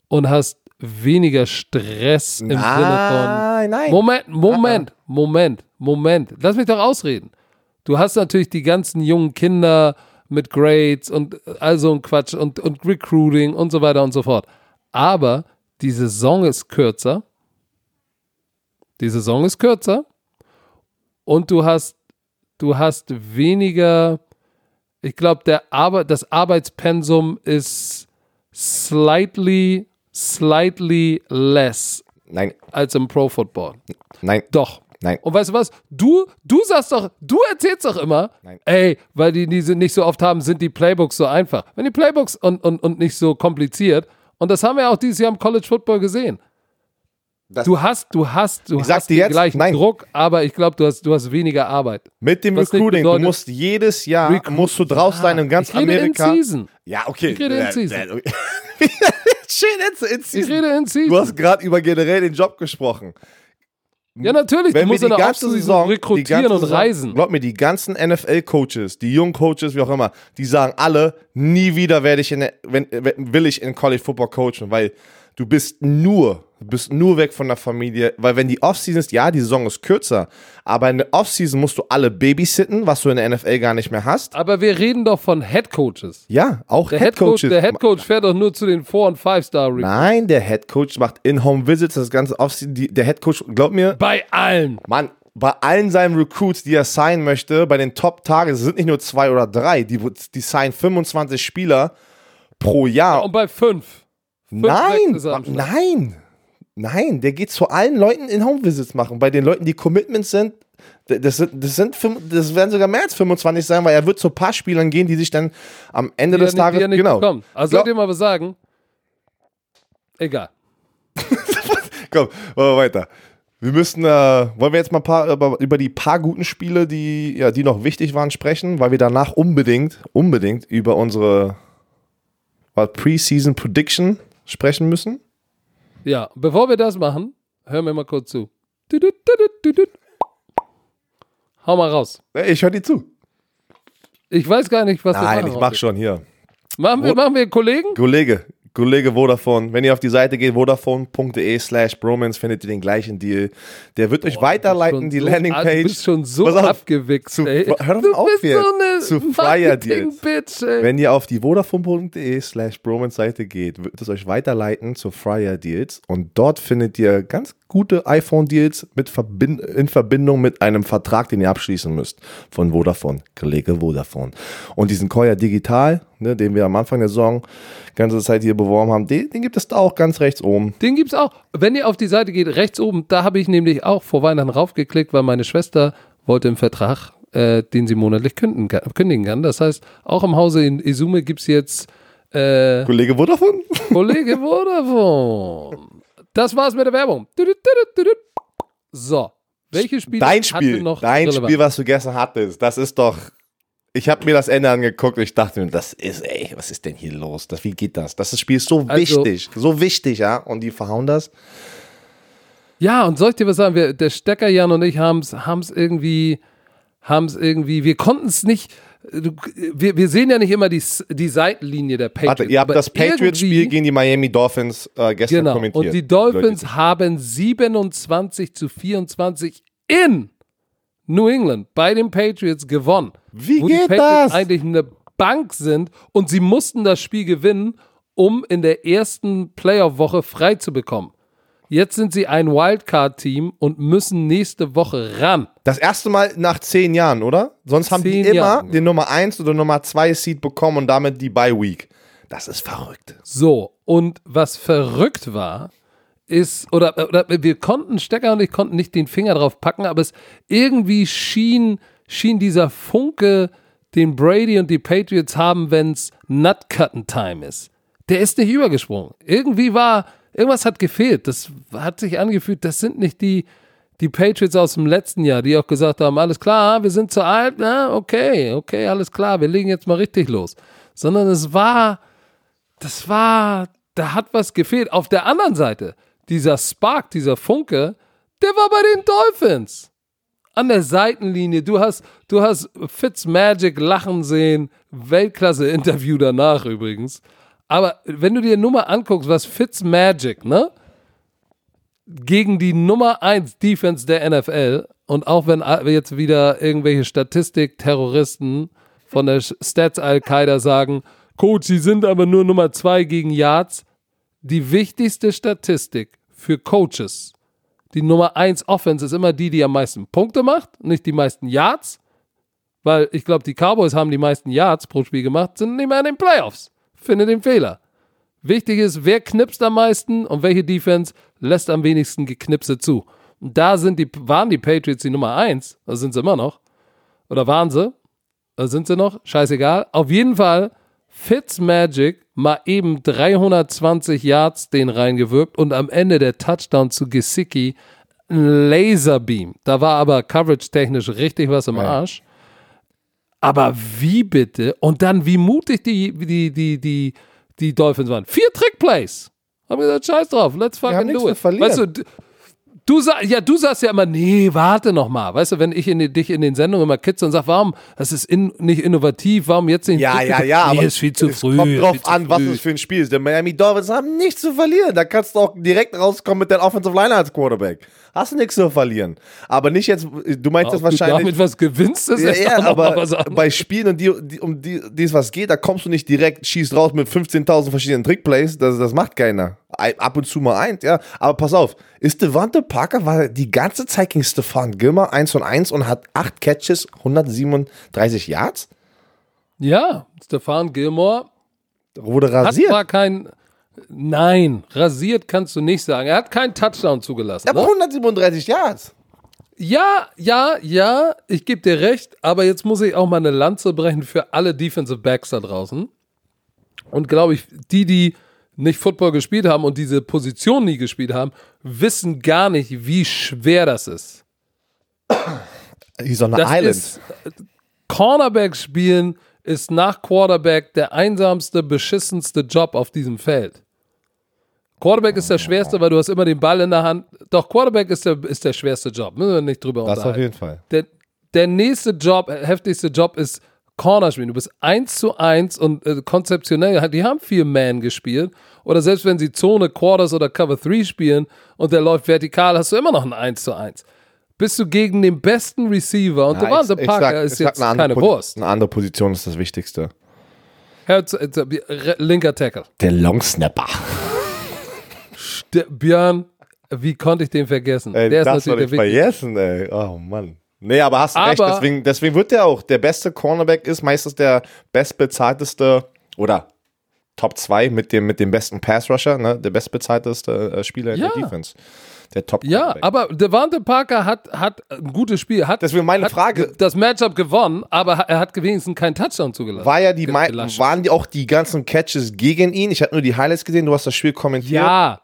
und hast weniger Stress im Sinne von. Nein, nein. Moment, Moment, Moment, Moment. Lass mich doch ausreden. Du hast natürlich die ganzen jungen Kinder mit Grades und all so ein Quatsch und, und Recruiting und so weiter und so fort. Aber die Saison ist kürzer. Die Saison ist kürzer. Und du hast, du hast weniger, ich glaube, der Arbe das Arbeitspensum ist slightly, slightly less Nein, als im Pro Football. nein, Doch. nein. Und weißt du was? Du, du sagst doch, du erzählst doch immer, Nein. ey, weil die diese nicht so oft haben, sind die Playbooks so einfach. Wenn die Playbooks und, und, und nicht so kompliziert, und das haben wir auch dieses Jahr im College Football gesehen. Das- Du hast, du hast, du hast den jetzt, gleichen nein. Druck, aber ich glaube, du hast, du hast weniger Arbeit. Mit dem Was Recruiting, bedeutet- du musst jedes Jahr, Recru- musst du draus sein in ganz ich rede Amerika. in Season. Ja, okay. Ich rede in Äh, Season. äh. Schön in, in Ich Season. rede in Du Season. hast gerade über generell den Job gesprochen. Ja, natürlich. Wenn du wir musst die in der ganze Saison, rekrutieren ganze und reisen. Glaub mir, die ganzen NFL-Coaches, die jungen Coaches, wie auch immer, die sagen alle, nie wieder werde ich in wenn, will ich in College Football coachen, weil du bist nur, du bist nur weg von der Familie, weil wenn die Offseason ist, ja, die Saison ist kürzer, aber in der Offseason musst du alle babysitten, was du in der NFL gar nicht mehr hast. Aber wir reden doch von Head Coaches. Ja, auch Der Head Coach, Headcoaches. der Head Coach fährt doch nur zu den Four- und Five-Star Nein, der Head Coach macht In-Home-Visits, das ganze Offseason, die, der Head Coach, glaub mir, Bei allen. Mann, bei allen seinen Recruits, die er signen möchte, bei den Top-Tagen, es sind nicht nur zwei oder drei, die, die signen 25 Spieler pro Jahr. Und bei fünf. nein, am Start. nein, nein, der geht zu allen Leuten in Home-Visits machen. Bei den Leuten, die Commitments sind, das, sind, das, sind das werden sogar mehr als 25 sein, weil er wird zu ein paar Spielern gehen, die sich dann am Ende Die des Tages, nicht genau. bekommt. Also Glaub- soll ich dir mal was sagen? Egal. Komm, machen wir weiter. Wir müssen, äh, wollen wir jetzt mal ein paar, über, über die paar guten Spiele, die, ja, die noch wichtig waren, sprechen, weil wir danach unbedingt, unbedingt über unsere Preseason Prediction sprechen müssen. Ja, bevor wir das machen, hör mir mal kurz zu. Düdüt, düdüt, düdüt. Hau mal raus. Ich höre dir zu. Ich weiß gar nicht, was wir Nein, machen. ich mach schon hier. Machen wir, machen wir Kollegen? Kollege, Kollege Vodafone, wenn ihr auf die Seite geht, vodafone.de slash bromance, findet ihr den gleichen Deal. Der wird euch weiterleiten, die so, Landingpage. Du bist schon so auf, abgewichst, zu- ey. hör doch du auf bist hier. so eine Zu Flyer Deals. Marketing-Bitch, ey. Wenn ihr auf die vodafone.de slash bromance Seite geht, wird es euch weiterleiten zu Fryer Deals und dort findet ihr ganz gute iPhone-Deals Verbind in Verbindung mit einem Vertrag, den ihr abschließen müsst von Vodafone, Kollege Vodafone. Und diesen Koya Digital, ne, den wir am Anfang der Saison ganze Zeit hier beworben haben, den, den gibt es da auch ganz rechts oben. Den gibt's auch. Wenn ihr auf die Seite geht, rechts oben, da habe ich nämlich auch vor Weihnachten raufgeklickt, weil meine Schwester wollte im Vertrag, äh, den sie monatlich kündigen kann, kündigen kann. Das heißt, auch im Hause in Isume gibt's jetzt äh, Kollege Vodafone? Kollege Vodafone. Das war's mit der Werbung. So. Welche Spiele Dein Spiel, noch dein Relevanz? Spiel, was du gestern hattest, das ist doch. Ich habe mir das Ende angeguckt und ich dachte mir, das ist, ey, was ist denn hier los? Das, wie geht das? Das Spiel ist so Also- wichtig, so wichtig, ja. Und die verhauen das. Ja, und soll ich dir was sagen? Wir, der Stecker Jan und ich haben es irgendwie, haben es irgendwie, wir konnten es nicht, du, wir, wir sehen ja nicht immer die, die Seitenlinie der Patriots. Warte, ihr habt das Patriots-Spiel gegen die Miami Dolphins äh, gestern Genau, kommentiert. und die Dolphins haben 27 zu 24 in New England bei den Patriots gewonnen. Wie wo geht die Patriots das? eigentlich eine Bank sind und sie mussten das Spiel gewinnen, um in der ersten Playoff-Woche frei zu bekommen. Jetzt sind sie ein Wildcard-Team und müssen nächste Woche ran. Das erste Mal nach zehn Jahren, oder? Sonst haben die Zehn immer Jahren. den Nummer 1 oder Nummer 2 Seed bekommen und damit die Bye Week. Das ist verrückt. So, und was verrückt war, ist, oder, oder wir konnten, Stecker und ich konnten nicht den Finger drauf packen, aber es irgendwie schien, schien dieser Funke, den Brady und die Patriots haben, wenn es Nutcutten-Time ist. Der ist nicht übergesprungen. Irgendwie war, irgendwas hat gefehlt. Das hat sich angefühlt, das sind nicht die, die Patriots aus dem letzten Jahr, die auch gesagt haben, alles klar, wir sind zu alt, na, okay, okay, alles klar, wir legen jetzt mal richtig los. Sondern es war, das war, da hat was gefehlt. Auf der anderen Seite, dieser Spark, dieser Funke, der war bei den Dolphins. An der Seitenlinie, du hast, du hast Fitzmagic lachen sehen, Weltklasse-Interview danach übrigens. Aber wenn du dir nur mal anguckst, was Fitzmagic, ne? Gegen die Nummer 1 Defense der NFL und auch wenn jetzt wieder irgendwelche Statistik-Terroristen von der Stats Al-Qaida sagen, Coach, sie sind aber nur Nummer 2 gegen Yards. Die wichtigste Statistik für Coaches, die Nummer 1 Offense ist immer die, die am meisten Punkte macht, nicht die meisten Yards. Weil ich glaube, die Cowboys haben die meisten Yards pro Spiel gemacht, sind nicht mehr in den Playoffs. Finde den Fehler. Wichtig ist, wer knipst am meisten und welche Defense lässt am wenigsten Geknipse zu. Und da sind die, waren die Patriots die Nummer 1, da sind sie immer noch. Oder waren sie? Da sind sie noch? Scheißegal. Auf jeden Fall Fitzmagic mal eben 320 Yards den reingewirkt und am Ende der Touchdown zu Gesicki ein Laserbeam. Da war aber coverage-technisch richtig was im Arsch. Aber wie bitte? Und dann, wie mutig die, die, die, die, die Dolphins waren. Vier Trickplays. Haben gesagt, scheiß drauf, let's fucking do it. Weißt du, Du sag, ja, du sagst ja immer, nee, warte noch mal. Weißt du, wenn ich in die, dich in den Sendungen immer kitze und sag, warum, das ist in, nicht innovativ, warum jetzt nicht? Ja, ja, ja, nee, aber ist viel zu es früh. kommt drauf an, was es für ein Spiel ist. Der Miami Dolphins haben nichts zu verlieren. Da kannst du auch direkt rauskommen mit der Offensive Line als Quarterback. Hast du nichts zu verlieren. Aber nicht jetzt, du meinst das Ob du wahrscheinlich. damit was gewinnst, ist Ja, ja, auch aber bei Spielen, um die, die, um die, die es was geht, da kommst du nicht direkt, schießt raus mit 15.000 verschiedenen Trickplays. Das, das macht keiner. Ab und zu mal eins, ja. Aber pass auf, ist Devante Parker, war die ganze Zeit gegen Stefan Gilmer 1 und 1 und hat 8 Catches, 137 Yards? Ja, Stefan Gilmore Wurde hat rasiert. zwar kein, nein, rasiert kannst du nicht sagen. Er hat keinen Touchdown zugelassen. aber Ne? 137 Yards. Ja, ja, ja, ich gebe dir recht, aber jetzt muss ich auch mal eine Lanze brechen für alle Defensive Backs da draußen. Und glaube ich, die, die nicht Football gespielt haben und diese Position nie gespielt haben, wissen gar nicht, wie schwer das ist. He's on the Das island. ist Cornerback spielen ist nach Quarterback der einsamste, beschissenste Job auf diesem Feld. Quarterback ist der schwerste, weil du hast immer den Ball in der Hand. Doch, Quarterback ist der, ist der schwerste Job. Müssen wir nicht drüber das auf unterhalten. jeden Fall. Der, der nächste Job, äh, heftigste Job ist Corner spielen. Du bist eins zu eins und äh, konzeptionell, die haben viel Man gespielt. Oder selbst wenn sie Zone, Quarters oder Cover 3 spielen und der läuft vertikal, hast du immer noch ein 1 zu 1. Bist du gegen den besten Receiver und Ja, Devante Parker sag- ist jetzt keine Wurst. Eine andere Position ist das Wichtigste. Herz, äh, re- linker Tackle. Der Longsnapper. Der, Björn, wie konnte ich den vergessen? Ey, der ist das natürlich ich der vergessen, ey. Oh Mann. Nee, aber hast du recht, Aber- deswegen, deswegen wird der auch der beste Cornerback ist meistens der bestbezahlteste oder Top 2 mit dem, mit dem besten Pass-Rusher, ne? der bestbezahlteste äh, Spieler in Ja. der Defense. Der top Ja, aber Devante Parker hat, hat ein gutes Spiel. Hat, Deswegen meine hat Frage- das Matchup gewonnen, aber er hat wenigstens keinen Touchdown zugelassen. War ja die, waren die auch die ganzen Catches gegen ihn? Ich hatte nur die Highlights gesehen, du hast das Spiel kommentiert. ja,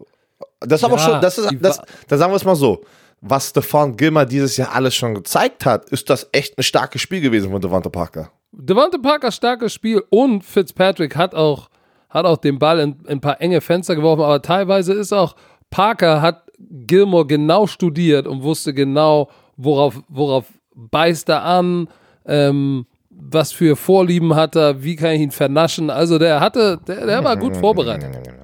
Das ist aber Ja, schon, das ist, das, da sagen wir es mal so. Was Stefan Gilmer dieses Jahr alles schon gezeigt hat, ist das echt ein starkes Spiel gewesen von Devante Parker. Devante Parker starkes Spiel und Fitzpatrick hat auch, hat auch den Ball in, in ein paar enge Fenster geworfen, aber teilweise ist auch Parker hat Gilmore genau studiert und wusste genau, worauf, worauf beißt er an, ähm, was für Vorlieben hat er, wie kann ich ihn vernaschen. Also der hatte, der, der war gut vorbereitet.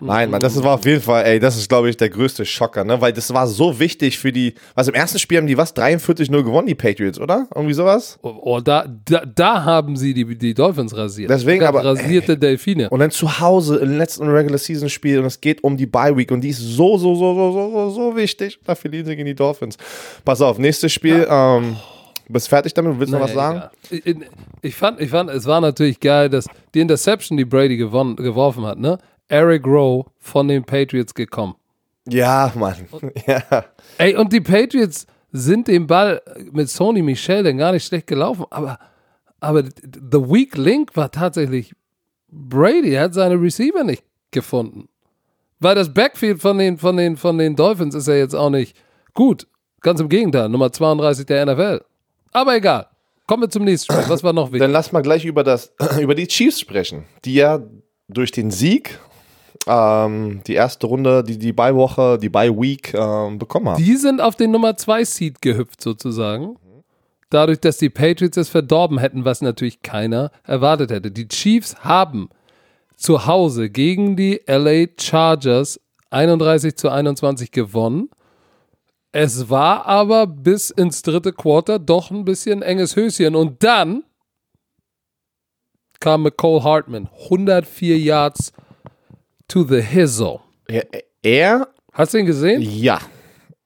Nein, Mann, das war auf jeden Fall, ey, das ist, glaube ich, der größte Schocker, ne? Weil das war so wichtig für die, was im ersten Spiel haben die was? 43-0 gewonnen, die Patriots, oder? Irgendwie sowas? Oh, oh, da, da, da haben sie die, die Dolphins rasiert. Deswegen aber, Rasierte Delfine. Und dann zu Hause im letzten Regular Season Spiel und es geht um die Bye Week und die ist so, so, so, so, so, so, so wichtig. Da verlieren sie gegen die Dolphins. Pass auf, nächstes Spiel, ähm, bist fertig damit? Willst du noch was sagen? Ich, ich, fand, ich fand, es war natürlich geil, dass die Interception, die Brady gewonnen, geworfen hat, ne? Eric Rowe von den Patriots gekommen. Ja, Mann. Ja. Ey, und die Patriots sind den Ball mit Sony Michel dann gar nicht schlecht gelaufen, aber, aber the weak link war tatsächlich Brady. Er hat seine Receiver nicht gefunden. Weil das Backfield von den, von den, von den Dolphins ist ja jetzt auch nicht gut. Ganz im Gegenteil, Nummer 32 der NFL. Aber egal. Kommen wir zum nächsten Spiel. Was war noch wichtig? Dann lass mal gleich über, das, über die Chiefs sprechen, die ja durch den Sieg ähm, die erste Runde, die, die Bye-Woche, die Bye-Week ähm, bekommen haben. Die sind auf den Nummer 2 Seed gehüpft sozusagen. Dadurch, dass die Patriots es verdorben hätten, was natürlich keiner erwartet hätte. Die Chiefs haben zu Hause gegen die LA Chargers 31 zu 21 gewonnen. Es war aber bis ins dritte Quarter doch ein bisschen enges Höschen. Und dann kam McCole Hartman. 104 Yards to the Hizzle. Ja, er, Hast du ihn gesehen? ja.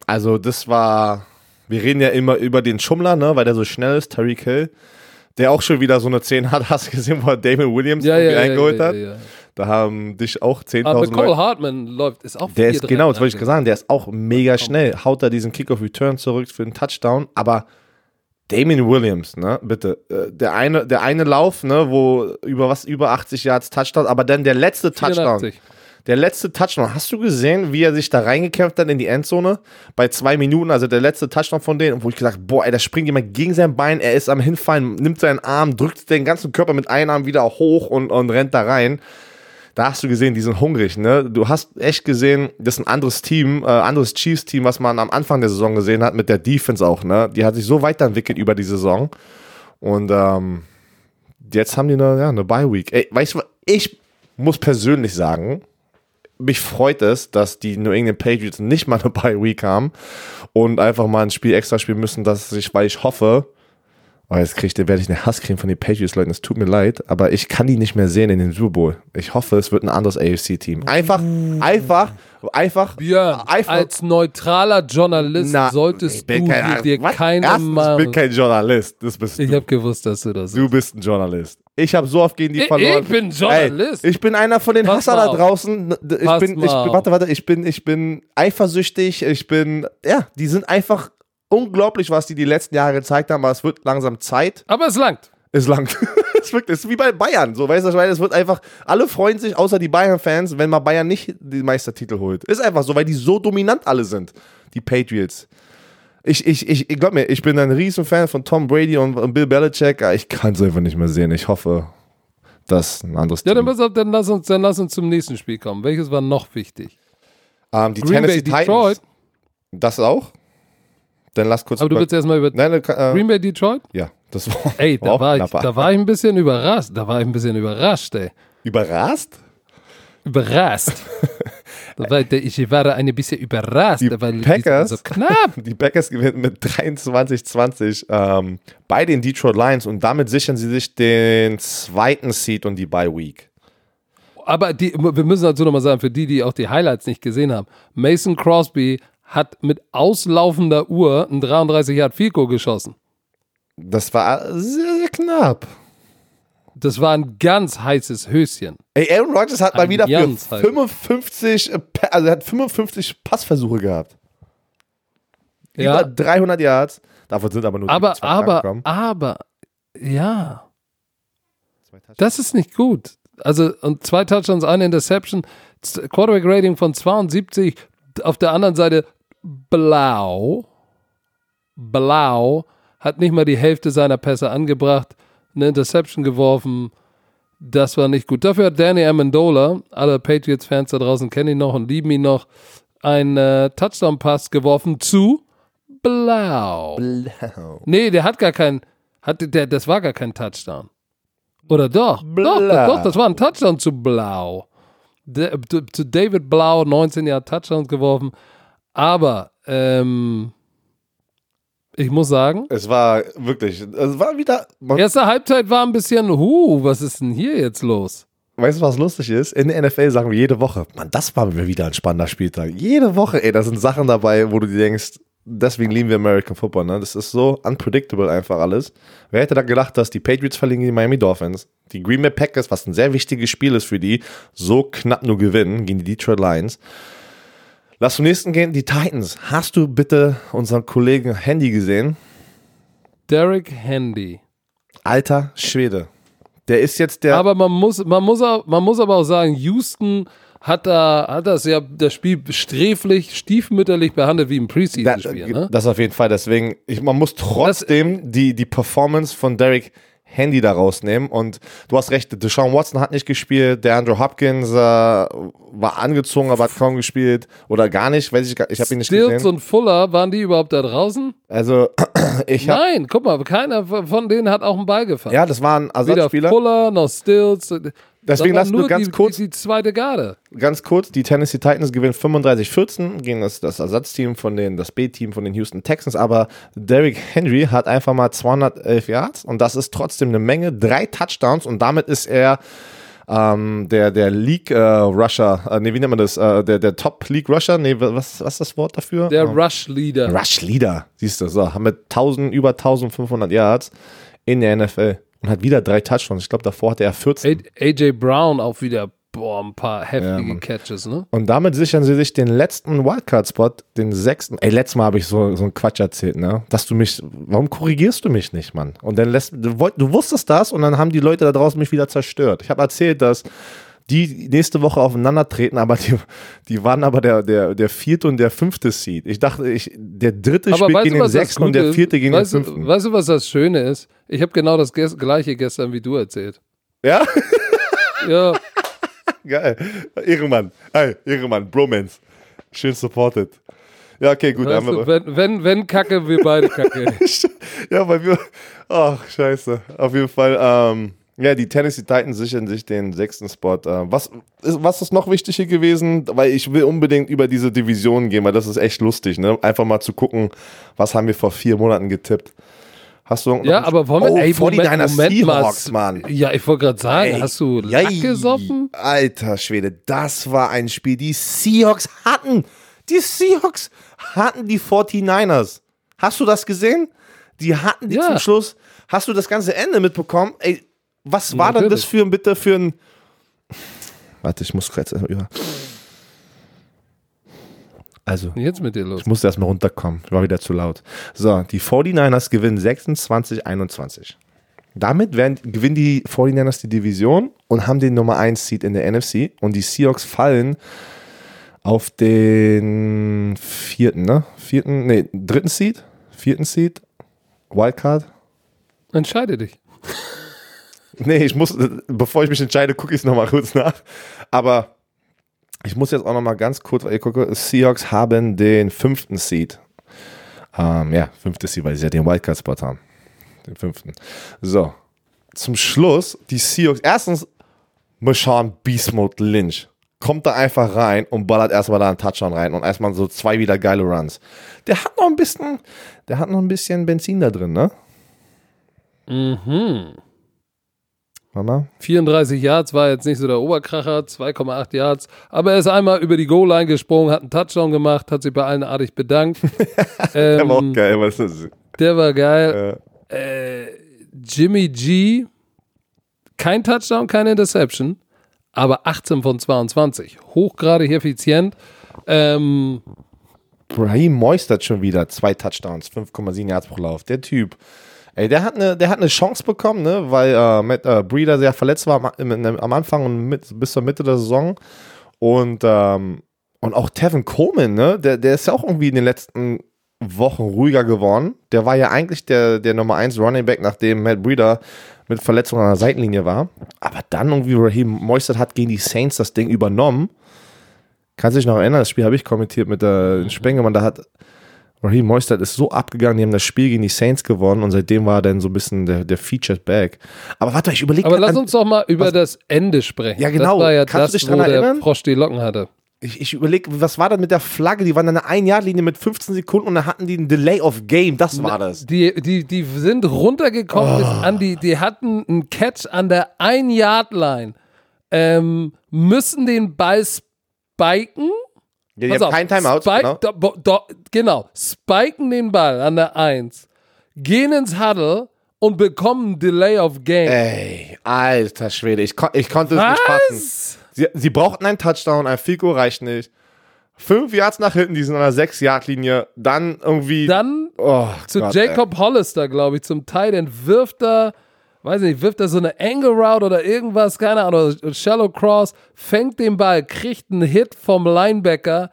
Also das war, wir reden ja immer über den Schummler, ne, weil der so schnell ist, Tariq Hill. Der auch schon wieder so eine 10 hat, hast du gesehen, wo er Damon Williams Ja, ja, eingeholt ja, hat. Da haben dich auch 10.000 Aber Leute. McCole Hartman läuft, ist auch Der ist 4-3 genau, das wollte ich dran sagen, der ist auch mega schnell. Haut da diesen Kick-of-Return zurück für den Touchdown, aber Damien Williams, ne, bitte, äh, der eine, der eine Lauf, ne, wo über was über 80 Yards Touchdown, aber dann der letzte Touchdown, 84. der letzte Touchdown. Hast du gesehen, wie er sich da reingekämpft hat in die Endzone? Bei zwei Minuten, also der letzte Touchdown von denen, wo ich gesagt, boah, ey, da springt jemand gegen sein Bein, er ist am hinfallen, nimmt seinen Arm, drückt den ganzen Körper mit einem Arm wieder hoch und, und rennt da rein da hast du gesehen, die sind hungrig, ne? Du hast echt gesehen, das ist ein anderes Team, äh, anderes Chiefs-Team, was man am Anfang der Saison gesehen hat, mit der Defense auch, ne? Die hat sich so weiterentwickelt über die Saison. Und ähm, jetzt haben die eine, ja, eine Bye-Week. Weißt du, ich muss persönlich sagen, mich freut es, dass die New England Patriots nicht mal eine Bye-Week haben und einfach mal ein Spiel extra spielen müssen, dass ich, weil ich hoffe, Oh, jetzt krieg ich, werde ich eine Hass kriegen von den Patriots-Leuten. Es tut mir leid, aber ich kann die nicht mehr sehen in den Super Bowl. Ich hoffe, es wird ein anderes AFC-Team. Einfach, einfach, einfach, Björn, einfach. als neutraler Journalist Na, solltest du kein- dir was? keine Erstens, Ich bin kein Journalist. Das bist Ich du. habe gewusst, dass du das Du bist ein Journalist. Ich habe so oft gegen die Ich- verloren. ich bin Journalist. Ey, ich bin einer von den Pass Hasser da draußen. Ich Pass bin, ich, warte, warte, ich bin, ich bin eifersüchtig. Ich bin, ja, die sind einfach unglaublich, was die die letzten Jahre gezeigt haben. Aber es wird langsam Zeit. Aber es langt. Es langt. es wirkt, ist wie bei Bayern. So, weißt du, weil es wird einfach, alle freuen sich, außer die Bayern-Fans, wenn mal Bayern nicht den Meistertitel holt. Ist einfach so, weil die so dominant alle sind. Die Patriots. Ich, ich, ich, ich glaub mir, ich bin ein Riesenfan von Tom Brady und, und Bill Belichick. Ich kann es einfach nicht mehr sehen. Ich hoffe, dass ein anderes Ja, dann, Team. pass auf, dann, lass uns, dann lass uns zum nächsten Spiel kommen. Welches war noch wichtig? Ähm, die Green Tennessee Bay, Detroit. Titans. Das auch? Dann lass kurz. Aber du willst erstmal über Nein, äh, Green Bay, Detroit? ja, das war, Ey, da war, ich, da war ich ein bisschen überrascht. Da war ich ein bisschen überrascht, ey. Überrascht? Überrascht. da war, ich, ich war ein bisschen überrascht, Die weil Packers- so knapp. Die Packers gewinnen mit 23-20 ähm, bei den Detroit Lions und damit sichern sie sich den zweiten Seed und die Bye Week. Aber die, wir müssen dazu nochmal sagen, für die, die auch die Highlights nicht gesehen haben, Mason Crosby hat mit auslaufender Uhr ein 33 Yard Goal geschossen. Das war sehr, sehr knapp. Das war ein ganz heißes Höschen. Ey, Aaron Rodgers hat mal Ein wieder für ganz halt. 55, äh, also hat 55 Passversuche gehabt. Über Ja, 300 Yards. Davon sind aber nur aber, zwei aber, aber, ja, das ist nicht gut. Also, und zwei Touchdowns, eine Interception, Quarterback Rating von 72, auf der anderen Seite Blau, Blau hat nicht mal die Hälfte seiner Pässe angebracht, eine Interception geworfen. Das war nicht gut. Dafür hat Danny Amendola, alle Patriots-Fans da draußen kennen ihn noch und lieben ihn noch, einen äh, Touchdown-Pass geworfen zu Blau. Nee, der hat gar keinen, hatte der, das war gar kein Touchdown. Oder doch? Doch, doch, doch, das war ein Touchdown zu Blau. Zu, zu David Blau, 19 Jahre Touchdowns geworfen. Aber, ähm, ich muss sagen, Es war wirklich, es war wieder, erste Halbzeit war ein bisschen, huh, was ist denn hier jetzt los? Weißt du, was lustig ist? In der NFL sagen wir jede Woche, Mann, das war wieder ein spannender Spieltag. Jede Woche, ey, da sind Sachen dabei, wo du dir denkst, deswegen lieben wir American Football, ne? Das ist so unpredictable einfach alles. Wer hätte da gedacht, dass die Patriots verlieren gegen die Miami Dolphins, die Green Bay Packers, was ein sehr wichtiges Spiel ist für die, so knapp nur gewinnen gegen die Detroit Lions. Lass zum nächsten gehen, die Titans. Hast du bitte unseren Kollegen Handy gesehen? Derek Handy. Alter Schwede. Der ist jetzt der. Aber man muss, man muss, auch, man muss aber auch sagen, Houston hat da hat das ja das Spiel sträflich, stiefmütterlich behandelt wie im Preseason-Spiel. Ne? Das auf jeden Fall. Deswegen, ich, man muss trotzdem die, die Performance von Derek Handy da rausnehmen. Und du hast recht, Deshaun Watson hat nicht gespielt, der Andrew Hopkins äh, war angezogen, aber hat kaum gespielt oder gar nicht, weiß ich, ich habe ihn nicht Stills gesehen. und Fuller, waren die überhaupt da draußen? Also ich habe Nein, guck mal, keiner von denen hat auch einen Ball gefangen. ja, das waren Weder Ersatzspieler. Fuller noch Stills. Deswegen Das lass war nur ganz die, kurz Die, zweite Garde. ganz kurz, die Tennessee Titans gewinnen 35-14 gegen das, das Ersatzteam von den, das B-Team von den Houston Texans, aber Derrick Henry hat einfach mal 211 Yards und das ist trotzdem eine Menge, drei Touchdowns und damit ist er ähm, der, der League äh, Rusher, äh, nee, wie nennt man das, äh, der, der Top League Rusher, nee, was, was ist das Wort dafür? Der Äh, Rush-Leader. Rush Leader, siehst du, so, wir 1000, über 1500 Yards in der NFL und hat wieder drei Touchdowns, ich glaube davor hatte er 14. A- AJ Brown auch wieder, boah, ein paar Ja, heftige Mann. Catches, ne? Und damit sichern sie sich den letzten Wildcard-Spot, den sechsten. Ey, letztes Mal habe ich so, so einen Quatsch erzählt, ne? Dass du mich, warum korrigierst du mich nicht, Mann? Und dann lässt, du, du wusstest das und dann haben die Leute da draußen mich wieder zerstört. Ich habe erzählt, dass die nächste Woche aufeinandertreten, aber die, die waren aber der, der, der vierte und der fünfte Seed. Ich dachte, ich, der dritte Aber spielt gegen du, den sechsten und der vierte gegen weißt, den fünften. Weißt du, was das Schöne ist? Ich habe genau das gleiche gestern wie du erzählt. Ja? Ja, Geil. Ehrenmann. Hey, Ehrenmann. Bromance. Schön supported. Ja, okay, gut. weißt du, wenn, wenn, wenn Kacke, wir beide Kacke. ja, weil wir. Ach, scheiße. Auf jeden Fall. Ähm, ja, die Tennessee Titans sichern sich den sechsten Spot. Äh, was, ist, was ist noch wichtig hier gewesen? Weil ich will unbedingt über diese Division gehen, weil das ist echt lustig, ne? Einfach mal zu gucken, was haben wir vor vier Monaten getippt. Hast du Ja, aber wollen wir, oh, ey, 49ers Moment mal. Seahawks, Mann. Ja, ich wollte gerade sagen, Ey, hast du jei, Lack gesoffen? Alter Schwede, das war ein Spiel. Die Seahawks hatten, die Seahawks hatten die 49ers. Hast du das gesehen? Die hatten die Ja. zum Schluss. Hast du das ganze Ende mitbekommen? Ey, was war denn das Natürlich. für ein bitte für ein. Warte, ich muss kurz über. Also, Jetzt mit dir los. ich musste erstmal runterkommen. Ich war wieder zu laut. So, die 49ers gewinnen 26-21. Damit werden, gewinnen die 49ers die Division und haben den Nummer 1 Seed in der NFC. Und die Seahawks fallen auf den vierten, ne? Vierten, nee, dritten Seed? Vierten Seed? Wildcard? Entscheide dich. Nee, ich muss, bevor ich mich entscheide, gucke ich es nochmal kurz nach. Aber ich muss jetzt auch nochmal ganz kurz, weil ich gucke, Seahawks haben den fünften Seed. Ähm, ja, fünfte Seed, weil sie ja den Wildcard-Spot haben. Den fünften. So. Zum Schluss, die Seahawks, erstens, Marshawn Beast Mode Lynch kommt da einfach rein und ballert erstmal da einen Touchdown rein und erstmal so zwei wieder geile Runs. Der hat noch ein bisschen, der hat noch ein bisschen Benzin da drin, ne? Mhm. Mama? 34 Yards war jetzt nicht so der Oberkracher, 2,8 Yards. Aber er ist einmal über die Goal-Line gesprungen, hat einen Touchdown gemacht, hat sich bei allen artig bedankt. Der war auch ähm, geil, was ist das? der war geil. Äh, Äh, Jimmy G, kein Touchdown, keine Interception, aber 18 von 22. Hochgradig effizient. Ähm, Brahim Moistert schon wieder zwei Touchdowns, 5,7 Yards pro Lauf. Der Typ. Ey, der hat eine, der hat eine Chance bekommen, ne, weil äh, Matt äh, Breeder sehr verletzt war am, am Anfang und mit, bis zur Mitte der Saison. Und, ähm, und auch Tevin Coleman, ne, der, der ist ja auch irgendwie in den letzten Wochen ruhiger geworden. Der war ja eigentlich der, der Nummer 1 Running Back, nachdem Matt Breeder mit Verletzung an der Seitenlinie war. Aber dann irgendwie Raheem Moistert hat gegen die Saints das Ding übernommen. Kannst du dich noch erinnern? Das Spiel habe ich kommentiert mit der Spengemann. Da hat Raheem Moistert ist so abgegangen, die haben das Spiel gegen die Saints gewonnen und seitdem war er dann so ein bisschen der, der Featured Back. Aber warte, ich überlege aber lass uns doch mal über das Ende sprechen. Ja, genau. Das war ja Kannst du das, dich dran wo der erinnern? Frosch die Locken hatte. ich, ich überlege, was war das mit der Flagge? Die waren an einer Ein-Jahr-Linie mit 15 Sekunden und dann hatten die ein Delay of Game. Das war das. Die, die, die sind runtergekommen bis an die, die hatten einen Catch an der Ein-Yard-Line. Ähm, müssen den Ball spiken. Ja, die Pass haben auf, kein Timeout. Spike, Genau. do, do, genau, spiken den Ball an der 1, gehen ins Huddle und bekommen Delay of Game. Ey, alter Schwede, ich, kon ich konnte es nicht fassen. Sie, sie brauchten einen Touchdown, ein Fico reicht nicht. Fünf Yards nach hinten, die sind an der Sechs-Yard-Linie. Dann irgendwie. Dann oh, zu Gott, ey. Jacob Hollister, glaube ich, zum Teil, den wirft er weiß nicht, wirft er so eine Angle Route oder irgendwas, keine Ahnung, Shallow Cross, fängt den Ball, kriegt einen Hit vom Linebacker,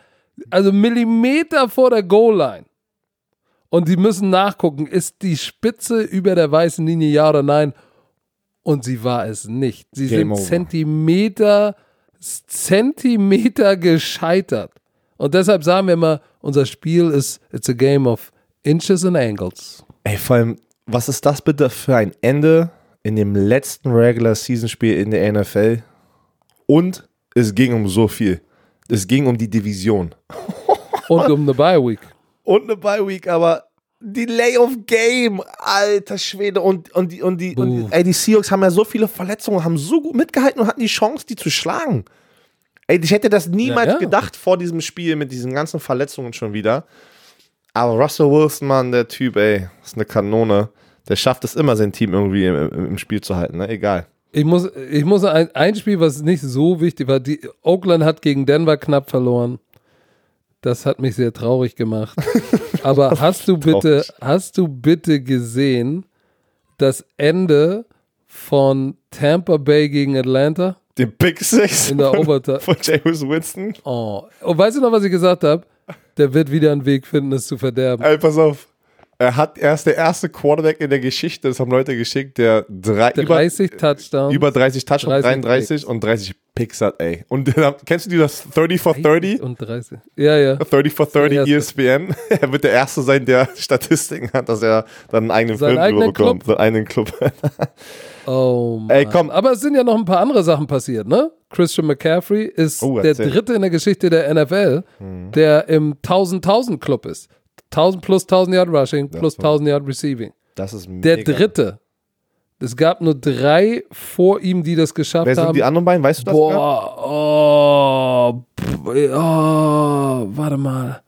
also Millimeter vor der Goal Line. Und die müssen nachgucken, ist die Spitze über der weißen Linie ja oder nein? Und sie war es nicht. Sie Game sind over. Zentimeter, Zentimeter gescheitert. Und deshalb sagen wir immer, unser Spiel ist, it's a game of inches and angles. Ey, vor allem, was ist das bitte für ein Ende in dem letzten Regular Season Spiel in der NFL? Und es ging um so viel. Es ging um die Division. Und um eine Bye Week. Und eine Bye Week, aber Delay of Game, alter Schwede. Und, und, die, und, die, und die, ey, die Seahawks haben ja so viele Verletzungen, haben so gut mitgehalten und hatten die Chance, die zu schlagen. Ey, ich hätte das niemals Ja, ja. gedacht vor diesem Spiel mit diesen ganzen Verletzungen schon wieder. Aber Russell Wilson, Mann, der Typ, ey, ist eine Kanone. Der schafft es immer, sein Team irgendwie im, im, Spiel zu halten, ne? Egal. Ich muss, ich muss ein, ein Spiel, was nicht so wichtig war, die, Oakland hat gegen Denver knapp verloren. Das hat mich sehr traurig gemacht. Aber hast du bitte, hast du bitte gesehen das Ende von Tampa Bay gegen Atlanta Den Big Six in der von, Overtime? von James Winston. Oh. Und weißt du noch, was ich gesagt habe? Der wird wieder einen Weg finden, es zu verderben. Ey, pass auf. Er, hat, er ist der erste Quarterback in der Geschichte, das haben Leute geschickt, der drei, über, 30 Touchdowns. über 30 Touchdowns, 30 33 und 30 Picks hat, ey. Und äh, kennst du die das 30 for 30? und 30. Ja, ja. 30 for 30 Der erste. ESPN. Er wird der Erste sein, der Statistiken hat, dass er dann einen eigenen Seinen Film eigenen bekommt. Seinen eigenen Club. Oh Mann. Ey, komm. Aber es sind ja noch ein paar andere Sachen passiert, ne? Christian McCaffrey ist Oh, der dritte in der Geschichte der NFL, der im 1000-1000 Club ist. 1000 plus 1000 Yard Rushing plus war- 1000 Yard Receiving. Das ist Der mega. dritte. Es gab nur drei vor ihm, die das geschafft Wer sind haben. die anderen beiden? Weißt du das? Boah, oh, oh, warte mal.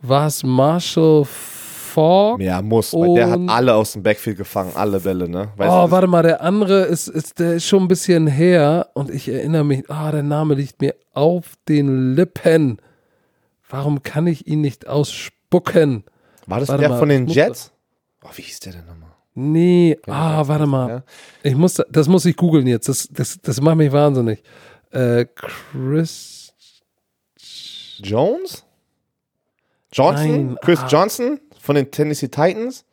War es Marshall Falk? Ja, muss. Weil der hat alle aus dem Backfield gefangen, alle Bälle, ne? Weißt oh, du, warte mal, der andere ist, ist, der ist schon ein bisschen her und ich erinnere mich, ah, der Name liegt mir auf den Lippen. Warum kann ich ihn nicht ausspucken? war das warte der mal, von den Jets? Oh, wie hieß der denn nochmal? Nee, ah, warte mal. Ja. Ich muss, das muss ich googeln jetzt. Das, das, das macht mich wahnsinnig. Äh, Chris. Jones? Johnson? Nein, Chris ah. Johnson von den Tennessee Titans?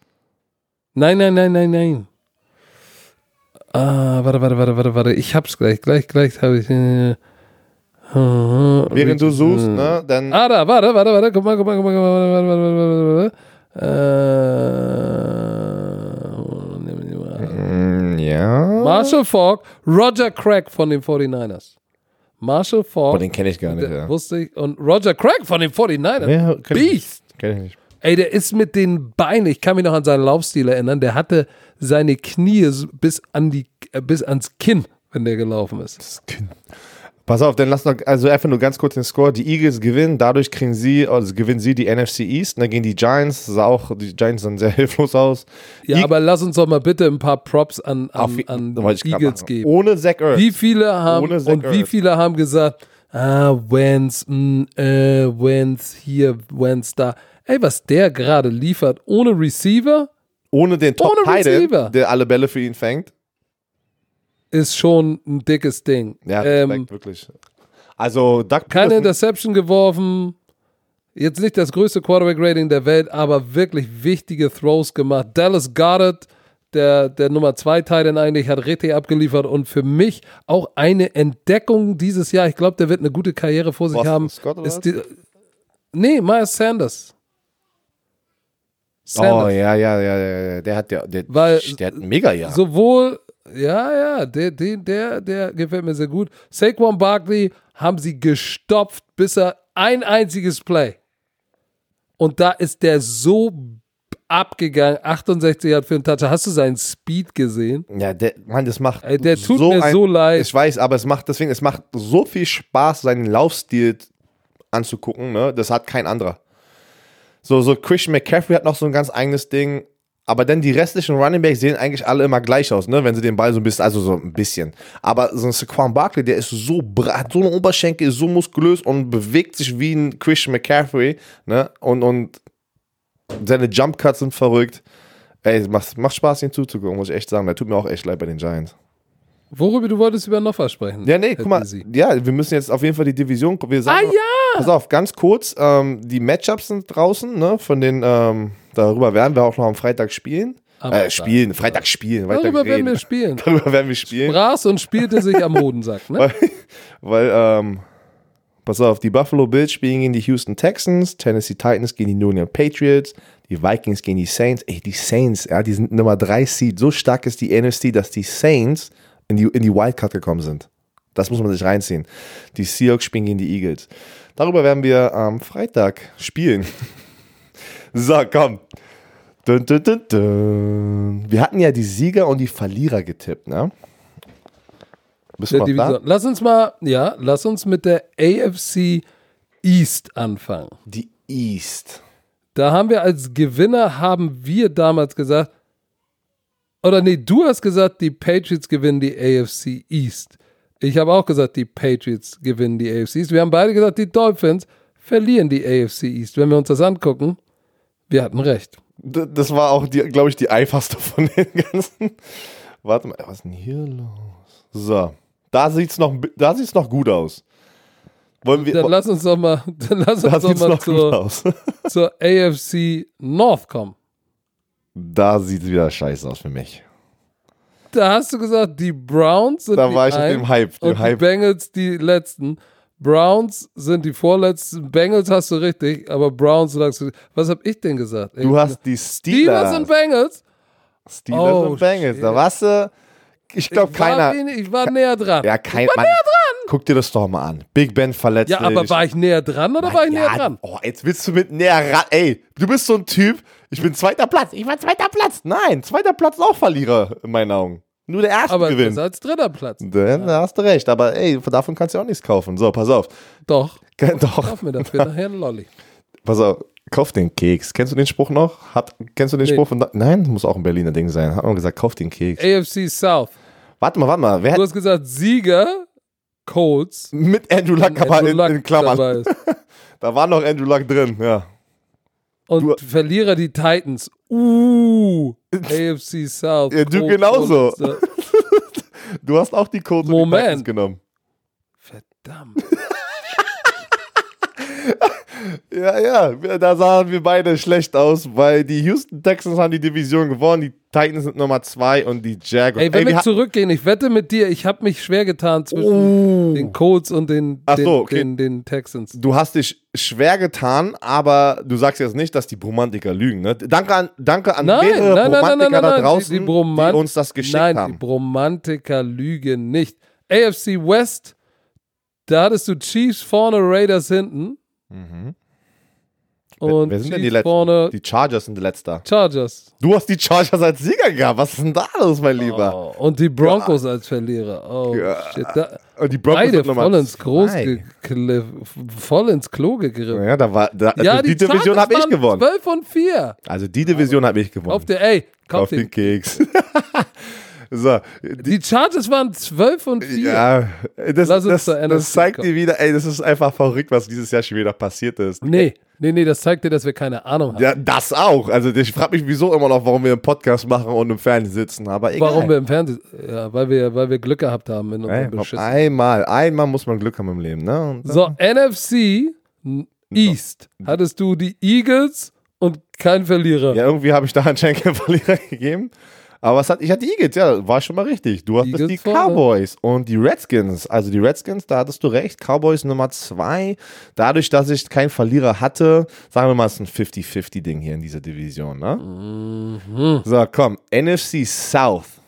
Nein, nein, nein, nein, nein. Ah, warte, warte, warte, warte, warte. Ich hab's gleich. Gleich, gleich habe ich. Äh, Während du suchst, ne? Dann. Ah, da, warte, warte, warte, guck mal, guck mal, guck mal, guck mal, warte, warte, warte, warte, warte. Äh. Mm, ja. Marshall Falk, Roger Craig von den 49ers. Marshall Falk, Boah, den kenne ich gar nicht, der, ja. wusste ich, und Roger Craig von den 49ers. Ja, kenn ich Beast. Kenn ich nicht. Ey, der ist mit den Beinen, ich kann mich noch an seinen Laufstil erinnern, der hatte seine Knie bis, an die, äh, bis ans Kinn, wenn der gelaufen ist. Pass auf, dann lass noch, also einfach nur ganz kurz den Score. Die Eagles gewinnen, dadurch kriegen sie, also gewinnen sie die NFC East, dann gehen die Giants, sah auch, die Giants sahen sehr hilflos aus. Ja, Eag- aber lass uns doch mal bitte ein paar Props an, an, Auf- an Eagles geben. Ohne Zach Ertz. Wie viele haben und wie Ertz. viele haben gesagt, ah, Wentz, mh, äh, Wentz hier, Wentz da. Ey, was der gerade liefert, ohne Receiver, Ohne den Top Ohne Titan, Receiver. der alle Bälle für ihn fängt. Ist schon ein dickes Ding. Ja, ähm, Respekt, wirklich. Also, Doug keine Peterson- Interception geworfen. Jetzt nicht das größte Quarterback-Rating der Welt, aber wirklich wichtige Throws gemacht. Dallas Goddard, der, der Nummer 2 Titan eigentlich, hat richtig abgeliefert und für mich auch eine Entdeckung dieses Jahr. Ich glaube, der wird eine gute Karriere vor sich Boston haben. Scott oder ist die, nee, Miles Sanders. Oh, Sanders. ja, ja, ja, ja, ja, der hat ja, der, Weil- der hat ein Mega-Jahr. Sowohl, ja, ja, der, der, der, der gefällt mir sehr gut. Saquon Barkley haben sie gestopft, bis er ein einziges Play. Und da ist der so abgegangen. 68 hat für einen Toucher. Hast du seinen Speed gesehen? Ja, der, Mann, das macht Ey, der tut mir so leid. Ich weiß, aber es macht deswegen, es macht so viel Spaß, seinen Laufstil anzugucken, ne? Das hat kein anderer. So, so Christian McCaffrey hat noch so ein ganz eigenes Ding, aber dann die restlichen Running Backs sehen eigentlich alle immer gleich aus, ne? Wenn sie den Ball so ein bisschen, also so ein bisschen. Aber so ein Saquon Barkley, der ist so hat so eine Oberschenkel, ist so muskulös und bewegt sich wie ein Christian McCaffrey, ne? Und, und seine Jump Cuts sind verrückt. Ey, es macht, macht Spaß, ihn zuzugucken, muss ich echt sagen. Der tut mir auch echt leid bei den Giants. Worüber du wolltest über Noffa sprechen? Ja, nee, guck mal. Dizzy. Ja, wir müssen jetzt auf jeden Fall die Division. Wir sagen, Ah ja! Pass auf, ganz kurz. Ähm, die Matchups sind draußen, ne? Von den, ähm, darüber werden wir auch noch am Freitag spielen. Äh, spielen, Freitag spielen. Darüber werden reden. wir spielen. Darüber werden wir spielen. Bras und spielte sich am Hodensack, ne? Weil, weil ähm, pass auf, die Buffalo Bills spielen gegen die Houston Texans, Tennessee Titans gegen die New England Patriots, die Vikings gegen die Saints. Ey, die Saints, ja, die sind Nummer 3 Seed. So stark ist die NFC, dass die Saints in die, in die Wildcard gekommen sind. Das muss man sich reinziehen. Die Seahawks spielen gegen die Eagles. Darüber werden wir am Freitag spielen. so, komm. Dun, dun, dun. Wir hatten ja die Sieger und die Verlierer getippt, ne? Bist du da? Lass uns mal, ja, lass uns mit der AFC East anfangen. Die East. Da haben wir als Gewinner, haben wir damals gesagt, oder nee, du hast gesagt, die Patriots gewinnen die AFC East. Ich habe auch gesagt, die Patriots gewinnen die AFC East. Wir haben beide gesagt, die Dolphins verlieren die AFC East. Wenn wir uns das angucken, wir hatten recht. D- Das war auch, glaube ich, die einfachste von den ganzen. Warte mal, was ist denn hier los? So, da sieht's noch, da sieht's noch gut aus. Wollen wir? Dann lass uns doch mal, dann lass uns doch mal noch zur, zur AFC North kommen. Da sieht's wieder scheiße aus für mich. Da hast du gesagt, die Browns sind Da die war ich mit dem Hype. Dem und die Hype. Bengals die letzten. Browns sind die vorletzten. Bengals hast du richtig, aber Browns sagst du. Was habe ich denn gesagt? Du hast die Steelers Steelers. und Bengals. Steelers Oh, und Bengals. Da shit. warst du. Ich glaube, ich keiner. wenig- ich war näher dran. Ja, kein. ich war Mann, näher dran. Guck dir das doch mal an. Big Ben verletzt Ja, aber war ich näher dran oder war ich näher dran? Oh, jetzt willst du mit näher ran. Ey, du bist so ein Typ. Ich bin zweiter Platz. Ich war zweiter Platz. Nein, zweiter Platz ist auch Verlierer in meinen Augen. Nur der erste Aber gewinnt. besser als dritter Platz. Dann da hast du recht. Aber ey, davon kannst du auch nichts kaufen. So, pass auf. Doch, Doch, kauf mir dafür nachher einen Lolli. pass auf. Kauf den Keks. Kennst du den Spruch noch? Hat, kennst du den Nee. Spruch von? Nein, muss auch ein Berliner Ding sein. Hat man gesagt, kauf den Keks. AFC South. Warte mal, warte mal. Wer Du hast gesagt, Sieger, Colts. mit Andrew Luck aber Andrew in, Luck in Klammern? Da war noch Andrew Luck drin, ja. Und Verlierer die Titans. Uh, AFC South. Ja, du Colts, genauso. Colts. Du hast auch die Codes und die Moment. Titans genommen. Verdammt. Ja, ja, da sahen wir beide schlecht aus, weil die Houston Texans haben die Division gewonnen, die Titans sind Nummer zwei und die Jaguars. Ey, wenn Ey, wir zurückgehen, ich wette mit dir, ich habe mich schwer getan zwischen den Colts und den, den, so, okay. den, den Texans. du hast dich schwer getan, aber du sagst jetzt nicht, dass die Bromantiker lügen. Ne? Danke an, danke an Nein, mehrere nein, nein, nein, Bromantiker nein, da nein, draußen, die, die, Bromant die uns das geschickt nein, die haben. Bromantiker lügen nicht. AFC West, da hattest du Chiefs vorne, Raiders hinten. Und. Wer sind denn die Chiefs Letzten? vorne, Die Chargers sind die Letzter. Chargers. Du hast die Chargers als Sieger gehabt. Was ist denn da los, mein Lieber? Oh, und die Broncos als Verlierer. Oh, Ja. shit. Da, Und die Broncos beide voll ins, Groß voll ins Klo gegriffen. Ja, da war, da, Ja, also die, Division Chargers habe ich gewonnen. 12 und 4. Also die Division habe ich gewonnen. Auf der, ey, kauf Auf den den. Keks. so, Die Chargers waren 12 und 4. ja, das, Lass uns das, das zeigt kommen. dir wieder, ey, das ist einfach verrückt, was dieses Jahr schon wieder passiert ist. Nee, nee, nee, das zeigt dir, dass wir keine Ahnung haben. Ja, das auch. Also ich frage mich wieso immer noch, warum wir einen Podcast machen und im Fernsehen sitzen. Aber egal. Warum wir im Fernsehen, ja, weil wir, weil wir Glück gehabt haben in unserem Beschiss. einmal, einmal muss man Glück haben im Leben, ne? So, NFC East. Hattest du die Eagles und kein Verlierer. Ja, irgendwie habe ich da anscheinend keinen Verlierer gegeben. Aber was hat, ich hatte die Eagles, ja, war schon mal richtig. Du hattest Eagles die vorne. Cowboys und die Redskins. Also die Redskins, da hattest du recht. Cowboys Nummer zwei. Dadurch, dass ich keinen Verlierer hatte, sagen wir mal, es ist ein 50-50-Ding hier in dieser Division. Ne? Mhm. So, komm. NFC South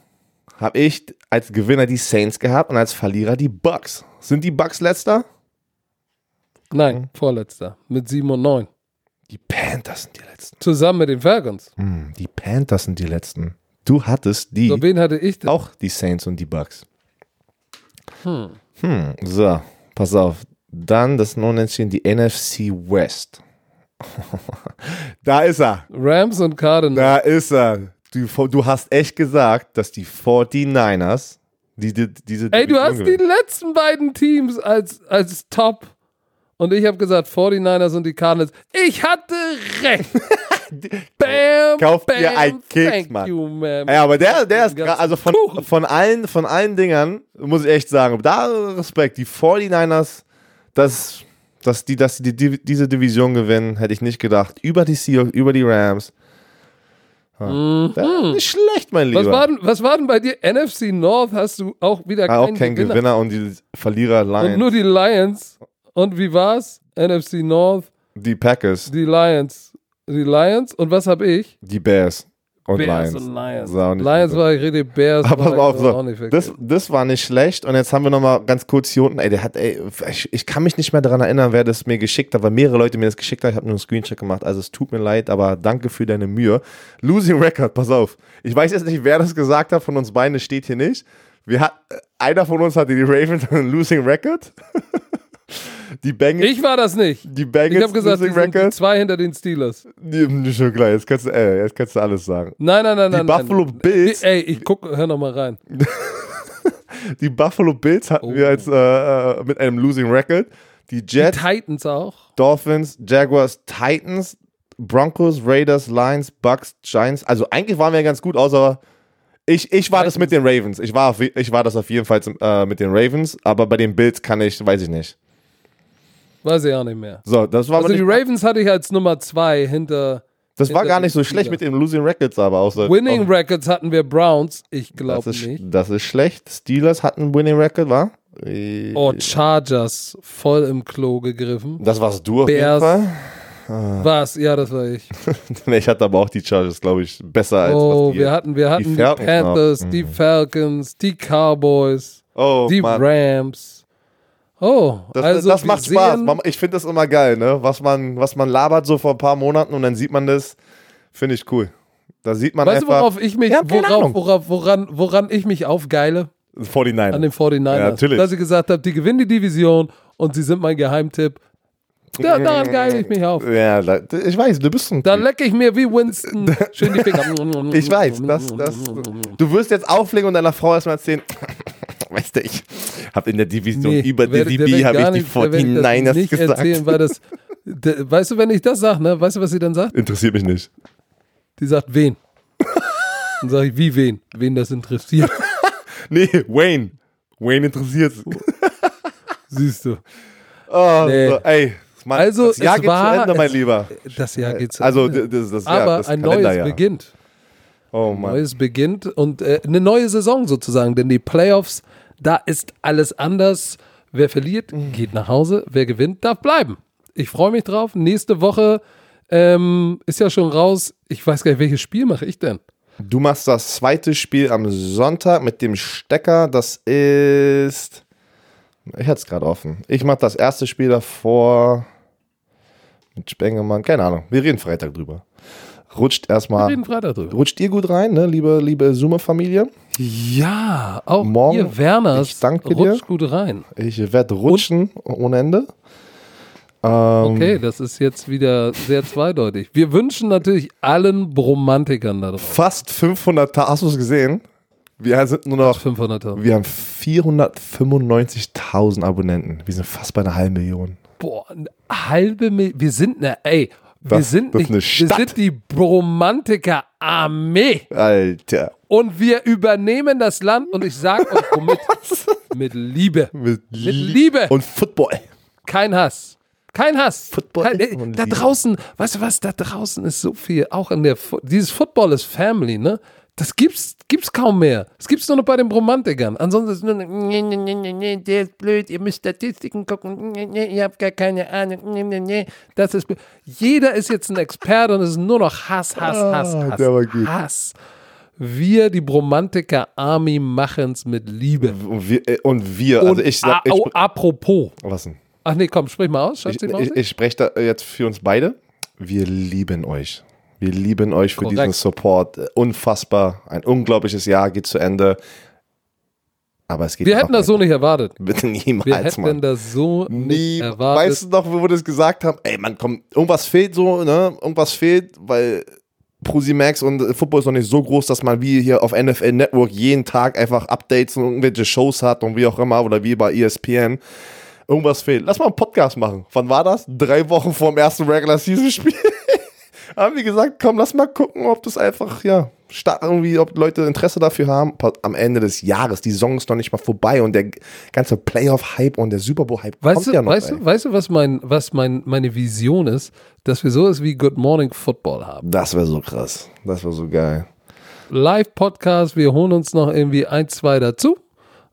habe ich als Gewinner die Saints gehabt und als Verlierer die Bucks. Sind die Bucks letzter? Nein, vorletzter. Mit 7 und 9. Die Panthers sind die letzten. Zusammen mit den Falcons. Hm, die Panthers sind die letzten. Du hattest die. So, wen hatte ich denn? Auch die Saints und die Bucks. Hm. So, pass auf. Dann das Unentschieden, die NFC West. da ist er. Rams und Cardinals. Da ist er. Du, du hast echt gesagt, dass die 49ers die, die, diese Ey, du hast die letzten beiden Teams als, als Top. Und ich habe gesagt, 49ers und die Cardinals. Ich hatte recht. Bam, Kauft bam, ihr einen Keks, Mann. you, man. Ja, aber der, der ist gra- also von, Kuchen. von allen, von allen Dingern, muss ich echt sagen, da Respekt, die 49ers, dass, dass die, dass die, die diese Division gewinnen, hätte ich nicht gedacht. Über die Seahawks, über die Rams. Ja. Ja, nicht schlecht, mein Lieber. Mhm. was, war denn, was war denn bei dir? NFC North hast du auch wieder Ah, auch keinen kein Gewinner. Gewinner. und die Verlierer Und Lions. nur die Lions. Und wie war's? NFC North, die Packers, die Lions. Die Lions. Und was habe ich? die Bears und Bears Lions. und Lions. Lions war ich richtig, Bears Aber war pass mal auf, so, auch nicht das, das war nicht schlecht. Und jetzt haben wir nochmal ganz kurz hier unten, ey, der hat, ey, ich, ich kann mich nicht mehr daran erinnern, wer das mir geschickt hat, weil mehrere Leute mir das geschickt haben. Ich habe nur einen Screenshot gemacht. Also es tut mir leid, aber danke für deine Mühe. Losing Record, pass auf. Ich weiß jetzt nicht, wer das gesagt hat, von uns beiden, das steht hier nicht. Wir hat, einer von uns hatte die Ravens einen Losing Record. die Bengals, ich war das nicht. die Ich Bengals habe gesagt, die sind die zwei hinter den Steelers. Die, schon klar, jetzt kannst du, ey, jetzt kannst du alles sagen. Nein, nein, nein, Die nein. Buffalo nein. Bills- Ey, ich guck, hör noch mal rein. Die Buffalo Bills hatten Oh. wir als, äh, äh, mit einem Losing Record. Die Die Jets, Titans auch. Dolphins, Jaguars, Titans, Broncos, Raiders, Lions, Bucks, Giants. Also eigentlich waren wir ganz gut, außer ich, ich war das mit den Ravens. Ich war, auf, ich war das auf jeden Fall äh, mit den Ravens, aber bei den Bills kann ich, weiß ich nicht. Weiß ich auch nicht mehr. So, das war, Also die Ravens hatte ich als Nummer zwei hinter das war hinter gar den nicht so schlecht mit den Losing Records, aber außer Winning oh, Records hatten wir Browns. Ich glaube nicht. das ist schlecht. Steelers hatten Winning Record, war? Äh, Oh, Chargers voll im Klo gegriffen. Das warst du auf Bears. jeden Fall. Was? Ja, das war ich. Ich hatte aber auch die Chargers, glaube ich, besser als Oh, die wir hatten, wir hatten die, noch. Panthers, die Falcons, die Cowboys, Oh, die Mann. Rams. Oh, Das, also das macht Spaß. Ich finde das immer geil, ne? Was man, was man labert so vor ein paar Monaten und dann sieht man das, finde ich cool. Da sieht man Weißt du, einfach worauf ich mich, Ja, worauf, worauf, woran, woran ich mich aufgeile? 49. An den 49ers. Ja, natürlich. Dass ich gesagt habe, die gewinnen die Division und sie sind mein Geheimtipp. Da, daran geile ich mich auf. ja, da, ich weiß, du bist ein Da lecke ich mir wie Winston schön die Finger. Ich weiß, das, das, du wirst jetzt auflegen und deiner Frau erstmal erzählen, weißt du, ich habe in der Division Nee, über der- die DB habe ich die nicht- das 49ers nicht gesagt. erzählen, weil das, de, weißt du, wenn ich das sage, ne, weißt du, was sie dann sagt? Interessiert mich nicht. Die sagt, wen? Dann sage ich, wie wen? Wen das interessiert, Nee, Wayne. Wayne interessiert siehst du. Oh, Nee. so, ey, Mann, Also, das Jahr es geht war- zu Ende, mein es- Lieber. Das Jahr geht zu Also, Ende. das, das, ja, Aber das ein neues Kalenderjahr. beginnt. Oh Mann. Neues beginnt und äh, eine neue Saison sozusagen, denn die Playoffs, da ist alles anders. Wer verliert, Mhm. geht nach Hause. Wer gewinnt, darf bleiben. Ich freue mich drauf. Nächste Woche ähm, ist ja schon raus. Ich weiß gar nicht, welches Spiel mache ich denn? Du machst das zweite Spiel am Sonntag mit dem Stecker. Das ist. Ich hatte es gerade offen. Ich mache das erste Spiel davor mit Spengemann. Keine Ahnung. Wir reden Freitag drüber. Rutscht erstmal. Rutscht ihr gut rein, ne, liebe, liebe Zoomer-Familie? Ja, auch Morgen, ihr Werners ich danke dir. rutscht gut rein. Ich werde rutschen ohne Ende. Ähm, Okay, das ist jetzt wieder sehr zweideutig. Wir wünschen natürlich allen Bromantikern da drauf. Fast 500. Hast du es gesehen? Wir sind nur noch. 500er. Wir haben 495.000 Abonnenten. Wir sind fast bei einer halben Million. Boah, eine halbe Million. Wir sind ne, ey, wir Das- sind das nicht, eine wir Stadt. sind die Bromantiker Armee Alter. und wir übernehmen das Land und ich sag euch womit? Mit Liebe. Mit, Mit Liebe. Und Football. Kein Hass. Kein Hass. Football Kein, äh, da draußen, weißt du was, da draußen ist so viel, auch in der, Fu- dieses Football ist Family, ne? Das gibt's, gibt's kaum mehr. Das gibt's nur noch bei den Romantikern. Ansonsten ist es nur, nee, nee, nee, nee, der ist blöd, ihr müsst Statistiken gucken, nee, nee, ihr habt gar keine Ahnung, nee, nee, nee, das ist blöd. Jeder ist jetzt ein Experte und es ist nur noch Hass, Hass, Hass, Ah, Hass, gut. Hass. Wir, die Bromantiker Army, machen's mit Liebe. Und wir, äh, und wir also ich, sag- ich, oh, apropos. was denn? Ach nee, komm, sprich mal aus, Ich, ich, ich spreche da jetzt für uns beide. Wir lieben euch. Wir lieben euch für Korrekt. diesen Support. Unfassbar. Ein unglaubliches Jahr geht zu Ende. Aber es geht Wir hätten das so nicht erwartet. Bitte Wir niemals, hätten Mann. das so Nie. nicht erwartet. Weißt du noch, wo wir das gesagt haben? Ey, man, komm, irgendwas fehlt so, ne? Irgendwas fehlt, weil Max und Football ist noch nicht so groß, dass man wie hier auf NFL Network jeden Tag einfach Updates und irgendwelche Shows hat und wie auch immer oder wie bei ESPN. Irgendwas fehlt. Lass mal einen Podcast machen. Wann war das? Drei Wochen vor dem ersten Regular Season Spiel. haben wir gesagt, komm, lass mal gucken, ob das einfach, ja, irgendwie, ob Leute Interesse dafür haben. Am Ende des Jahres, die Saison ist noch nicht mal vorbei und der ganze Playoff-Hype und der Super Bowl-Hype Weißt kommt du, ja noch. weißt, ey. du, weißt du, was, mein, was mein, meine Vision ist? Dass wir sowas wie Good Morning Football haben. Das wäre so krass. Das wäre so geil. Live-Podcast, wir holen uns noch irgendwie ein, zwei dazu.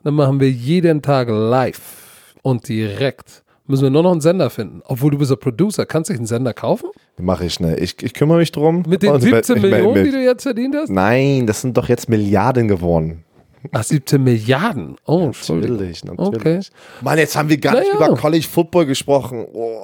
Dann machen wir jeden Tag live und direkt. Müssen wir nur noch einen Sender finden. Obwohl du bist ein Producer. Kannst du dich einen Sender kaufen? Mache ich schnell. Ich, ich kümmere mich drum. Mit den Und ich werd- 17 ich werd- Millionen, die du jetzt verdient hast? Nein, das sind doch jetzt Milliarden geworden. Ach, 17 Milliarden. Oh. Natürlich, natürlich. Okay. Mann, jetzt haben wir gar nicht Naja. über College Football gesprochen. Oh,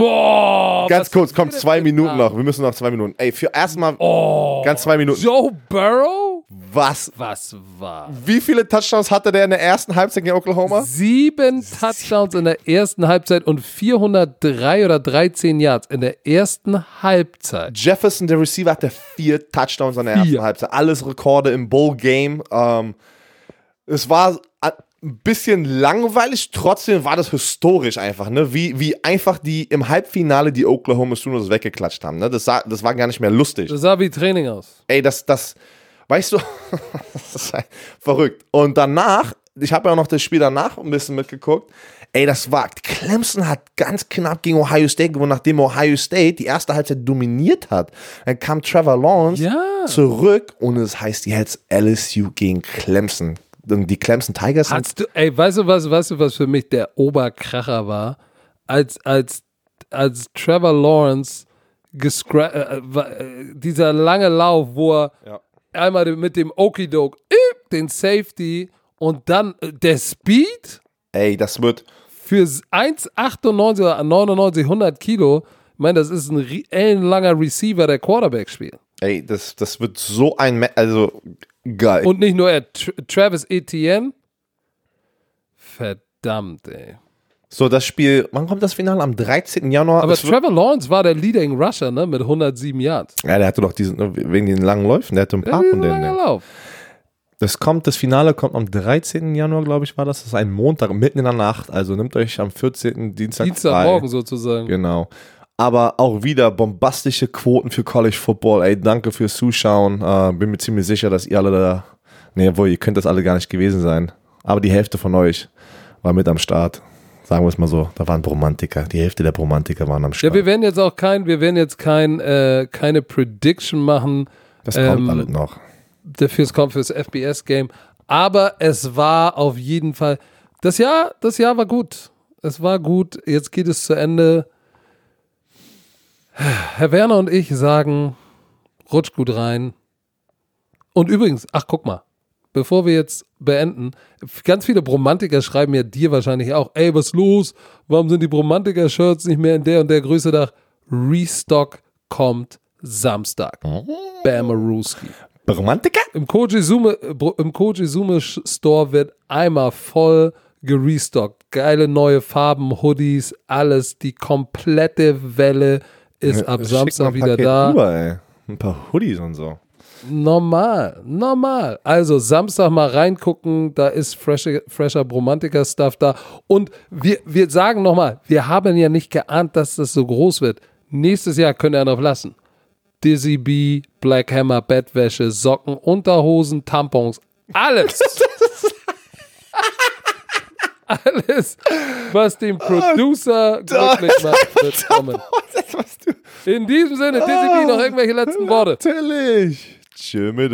Boah. ganz kurz, komm, zwei Minuten noch. Wir müssen noch zwei Minuten. Ey, für erstmal Oh. ganz zwei Minuten. Joe Burrow? Was? Was war? Wie viele Touchdowns hatte der in der ersten Halbzeit gegen Oklahoma? Sieben Touchdowns in der ersten Halbzeit und 403 oder 13 Yards in der ersten Halbzeit. Jefferson, der Receiver, hatte vier Touchdowns in der ersten Vier. Halbzeit. Alles Rekorde im Bowl-Game. Ähm, es war ein bisschen langweilig, trotzdem war das historisch einfach, ne? Wie, wie einfach die im Halbfinale die Oklahoma Sooners weggeklatscht haben, ne? Das, sah, das war gar nicht mehr lustig. Das sah wie Training aus. Ey, das, das, weißt du, das ist halt verrückt. Und danach, ich habe ja auch noch das Spiel danach ein bisschen mitgeguckt. Ey, das war, Clemson hat ganz knapp gegen Ohio State gewonnen, nachdem Ohio State die erste Halbzeit dominiert hat. Dann kam Trevor Lawrence Ja. zurück und es heißt jetzt LSU gegen Clemson. Die Clemson Tigers Hast du, ey, weißt du was, weißt du, was für mich der Oberkracher war? Als, als, als Trevor Lawrence äh, wa- äh, dieser lange Lauf, wo er Ja. einmal mit dem Okidoke, äh, den Safety und dann äh, der Speed Ey, das wird, für 1,98 oder 99, 100 Kilo. Ich meine, das ist ein ellenlanger Receiver, der Quarterback spielt. ey, das, das wird so ein, also geil. Und nicht nur er, Tra Travis Etienne. Verdammt, ey. so, das Spiel, wann kommt das Finale? Am 13. Januar? Aber Es Trevor Lawrence war der Leading Rusher, ne, mit 107 Yards. ja, der hatte doch diesen, wegen den langen Läufen, der hatte ein paar von denen. Lauf. Das kommt, das Finale kommt am 13. Januar, glaube ich, war das. Das ist ein Montag, mitten in der Nacht. Also nehmt euch am 14. Dienstag Dienstagmorgen sozusagen. Genau. Aber auch wieder bombastische Quoten für College Football. Ey, danke fürs Zuschauen. Äh, bin mir ziemlich sicher, dass ihr alle da. Nee, wohl, ihr könnt das alle gar nicht gewesen sein. Aber die Hälfte von euch war mit am Start. Sagen wir es mal so. Da waren Bromantiker. Die Hälfte der Bromantiker waren am Ja, Start. wir werden jetzt auch kein, wir werden jetzt kein, äh, keine Prediction machen. das kommt ähm, alles noch. dafür es kommt fürs FBS-Game. Aber es war auf jeden Fall. Das Jahr, das Jahr war gut. Es war gut. Jetzt geht es zu Ende. Herr Werner und ich sagen, rutsch gut rein. Und übrigens, ach guck mal, bevor wir jetzt beenden, ganz viele Bromantiker schreiben ja dir wahrscheinlich auch, ey, was los? Warum sind die Bromantiker-Shirts nicht mehr in der und der Größe da? Restock kommt Samstag. Bamaruski. Bromantiker? Im Kojizume, im Kojizume Store wird einmal voll gerestockt. Geile neue Farben, Hoodies, alles. Die komplette Welle ist ab Schick mal Samstag ein wieder Paket da. Rüber, ey. Ein paar Hoodies und so. Normal, normal. Also Samstag mal reingucken, da ist fresher, fresher Bromantiker-Stuff da. Und wir, wir sagen nochmal, wir haben ja nicht geahnt, dass das so groß wird. Nächstes Jahr könnt ihr noch lassen. Dizzy B, Black Hammer, Bettwäsche, Socken, Unterhosen, Tampons, alles. alles, was den Producer glücklich macht, wird kommen. In diesem Sinne, Dizzy B, noch irgendwelche letzten Worte. Natürlich. Tschö mit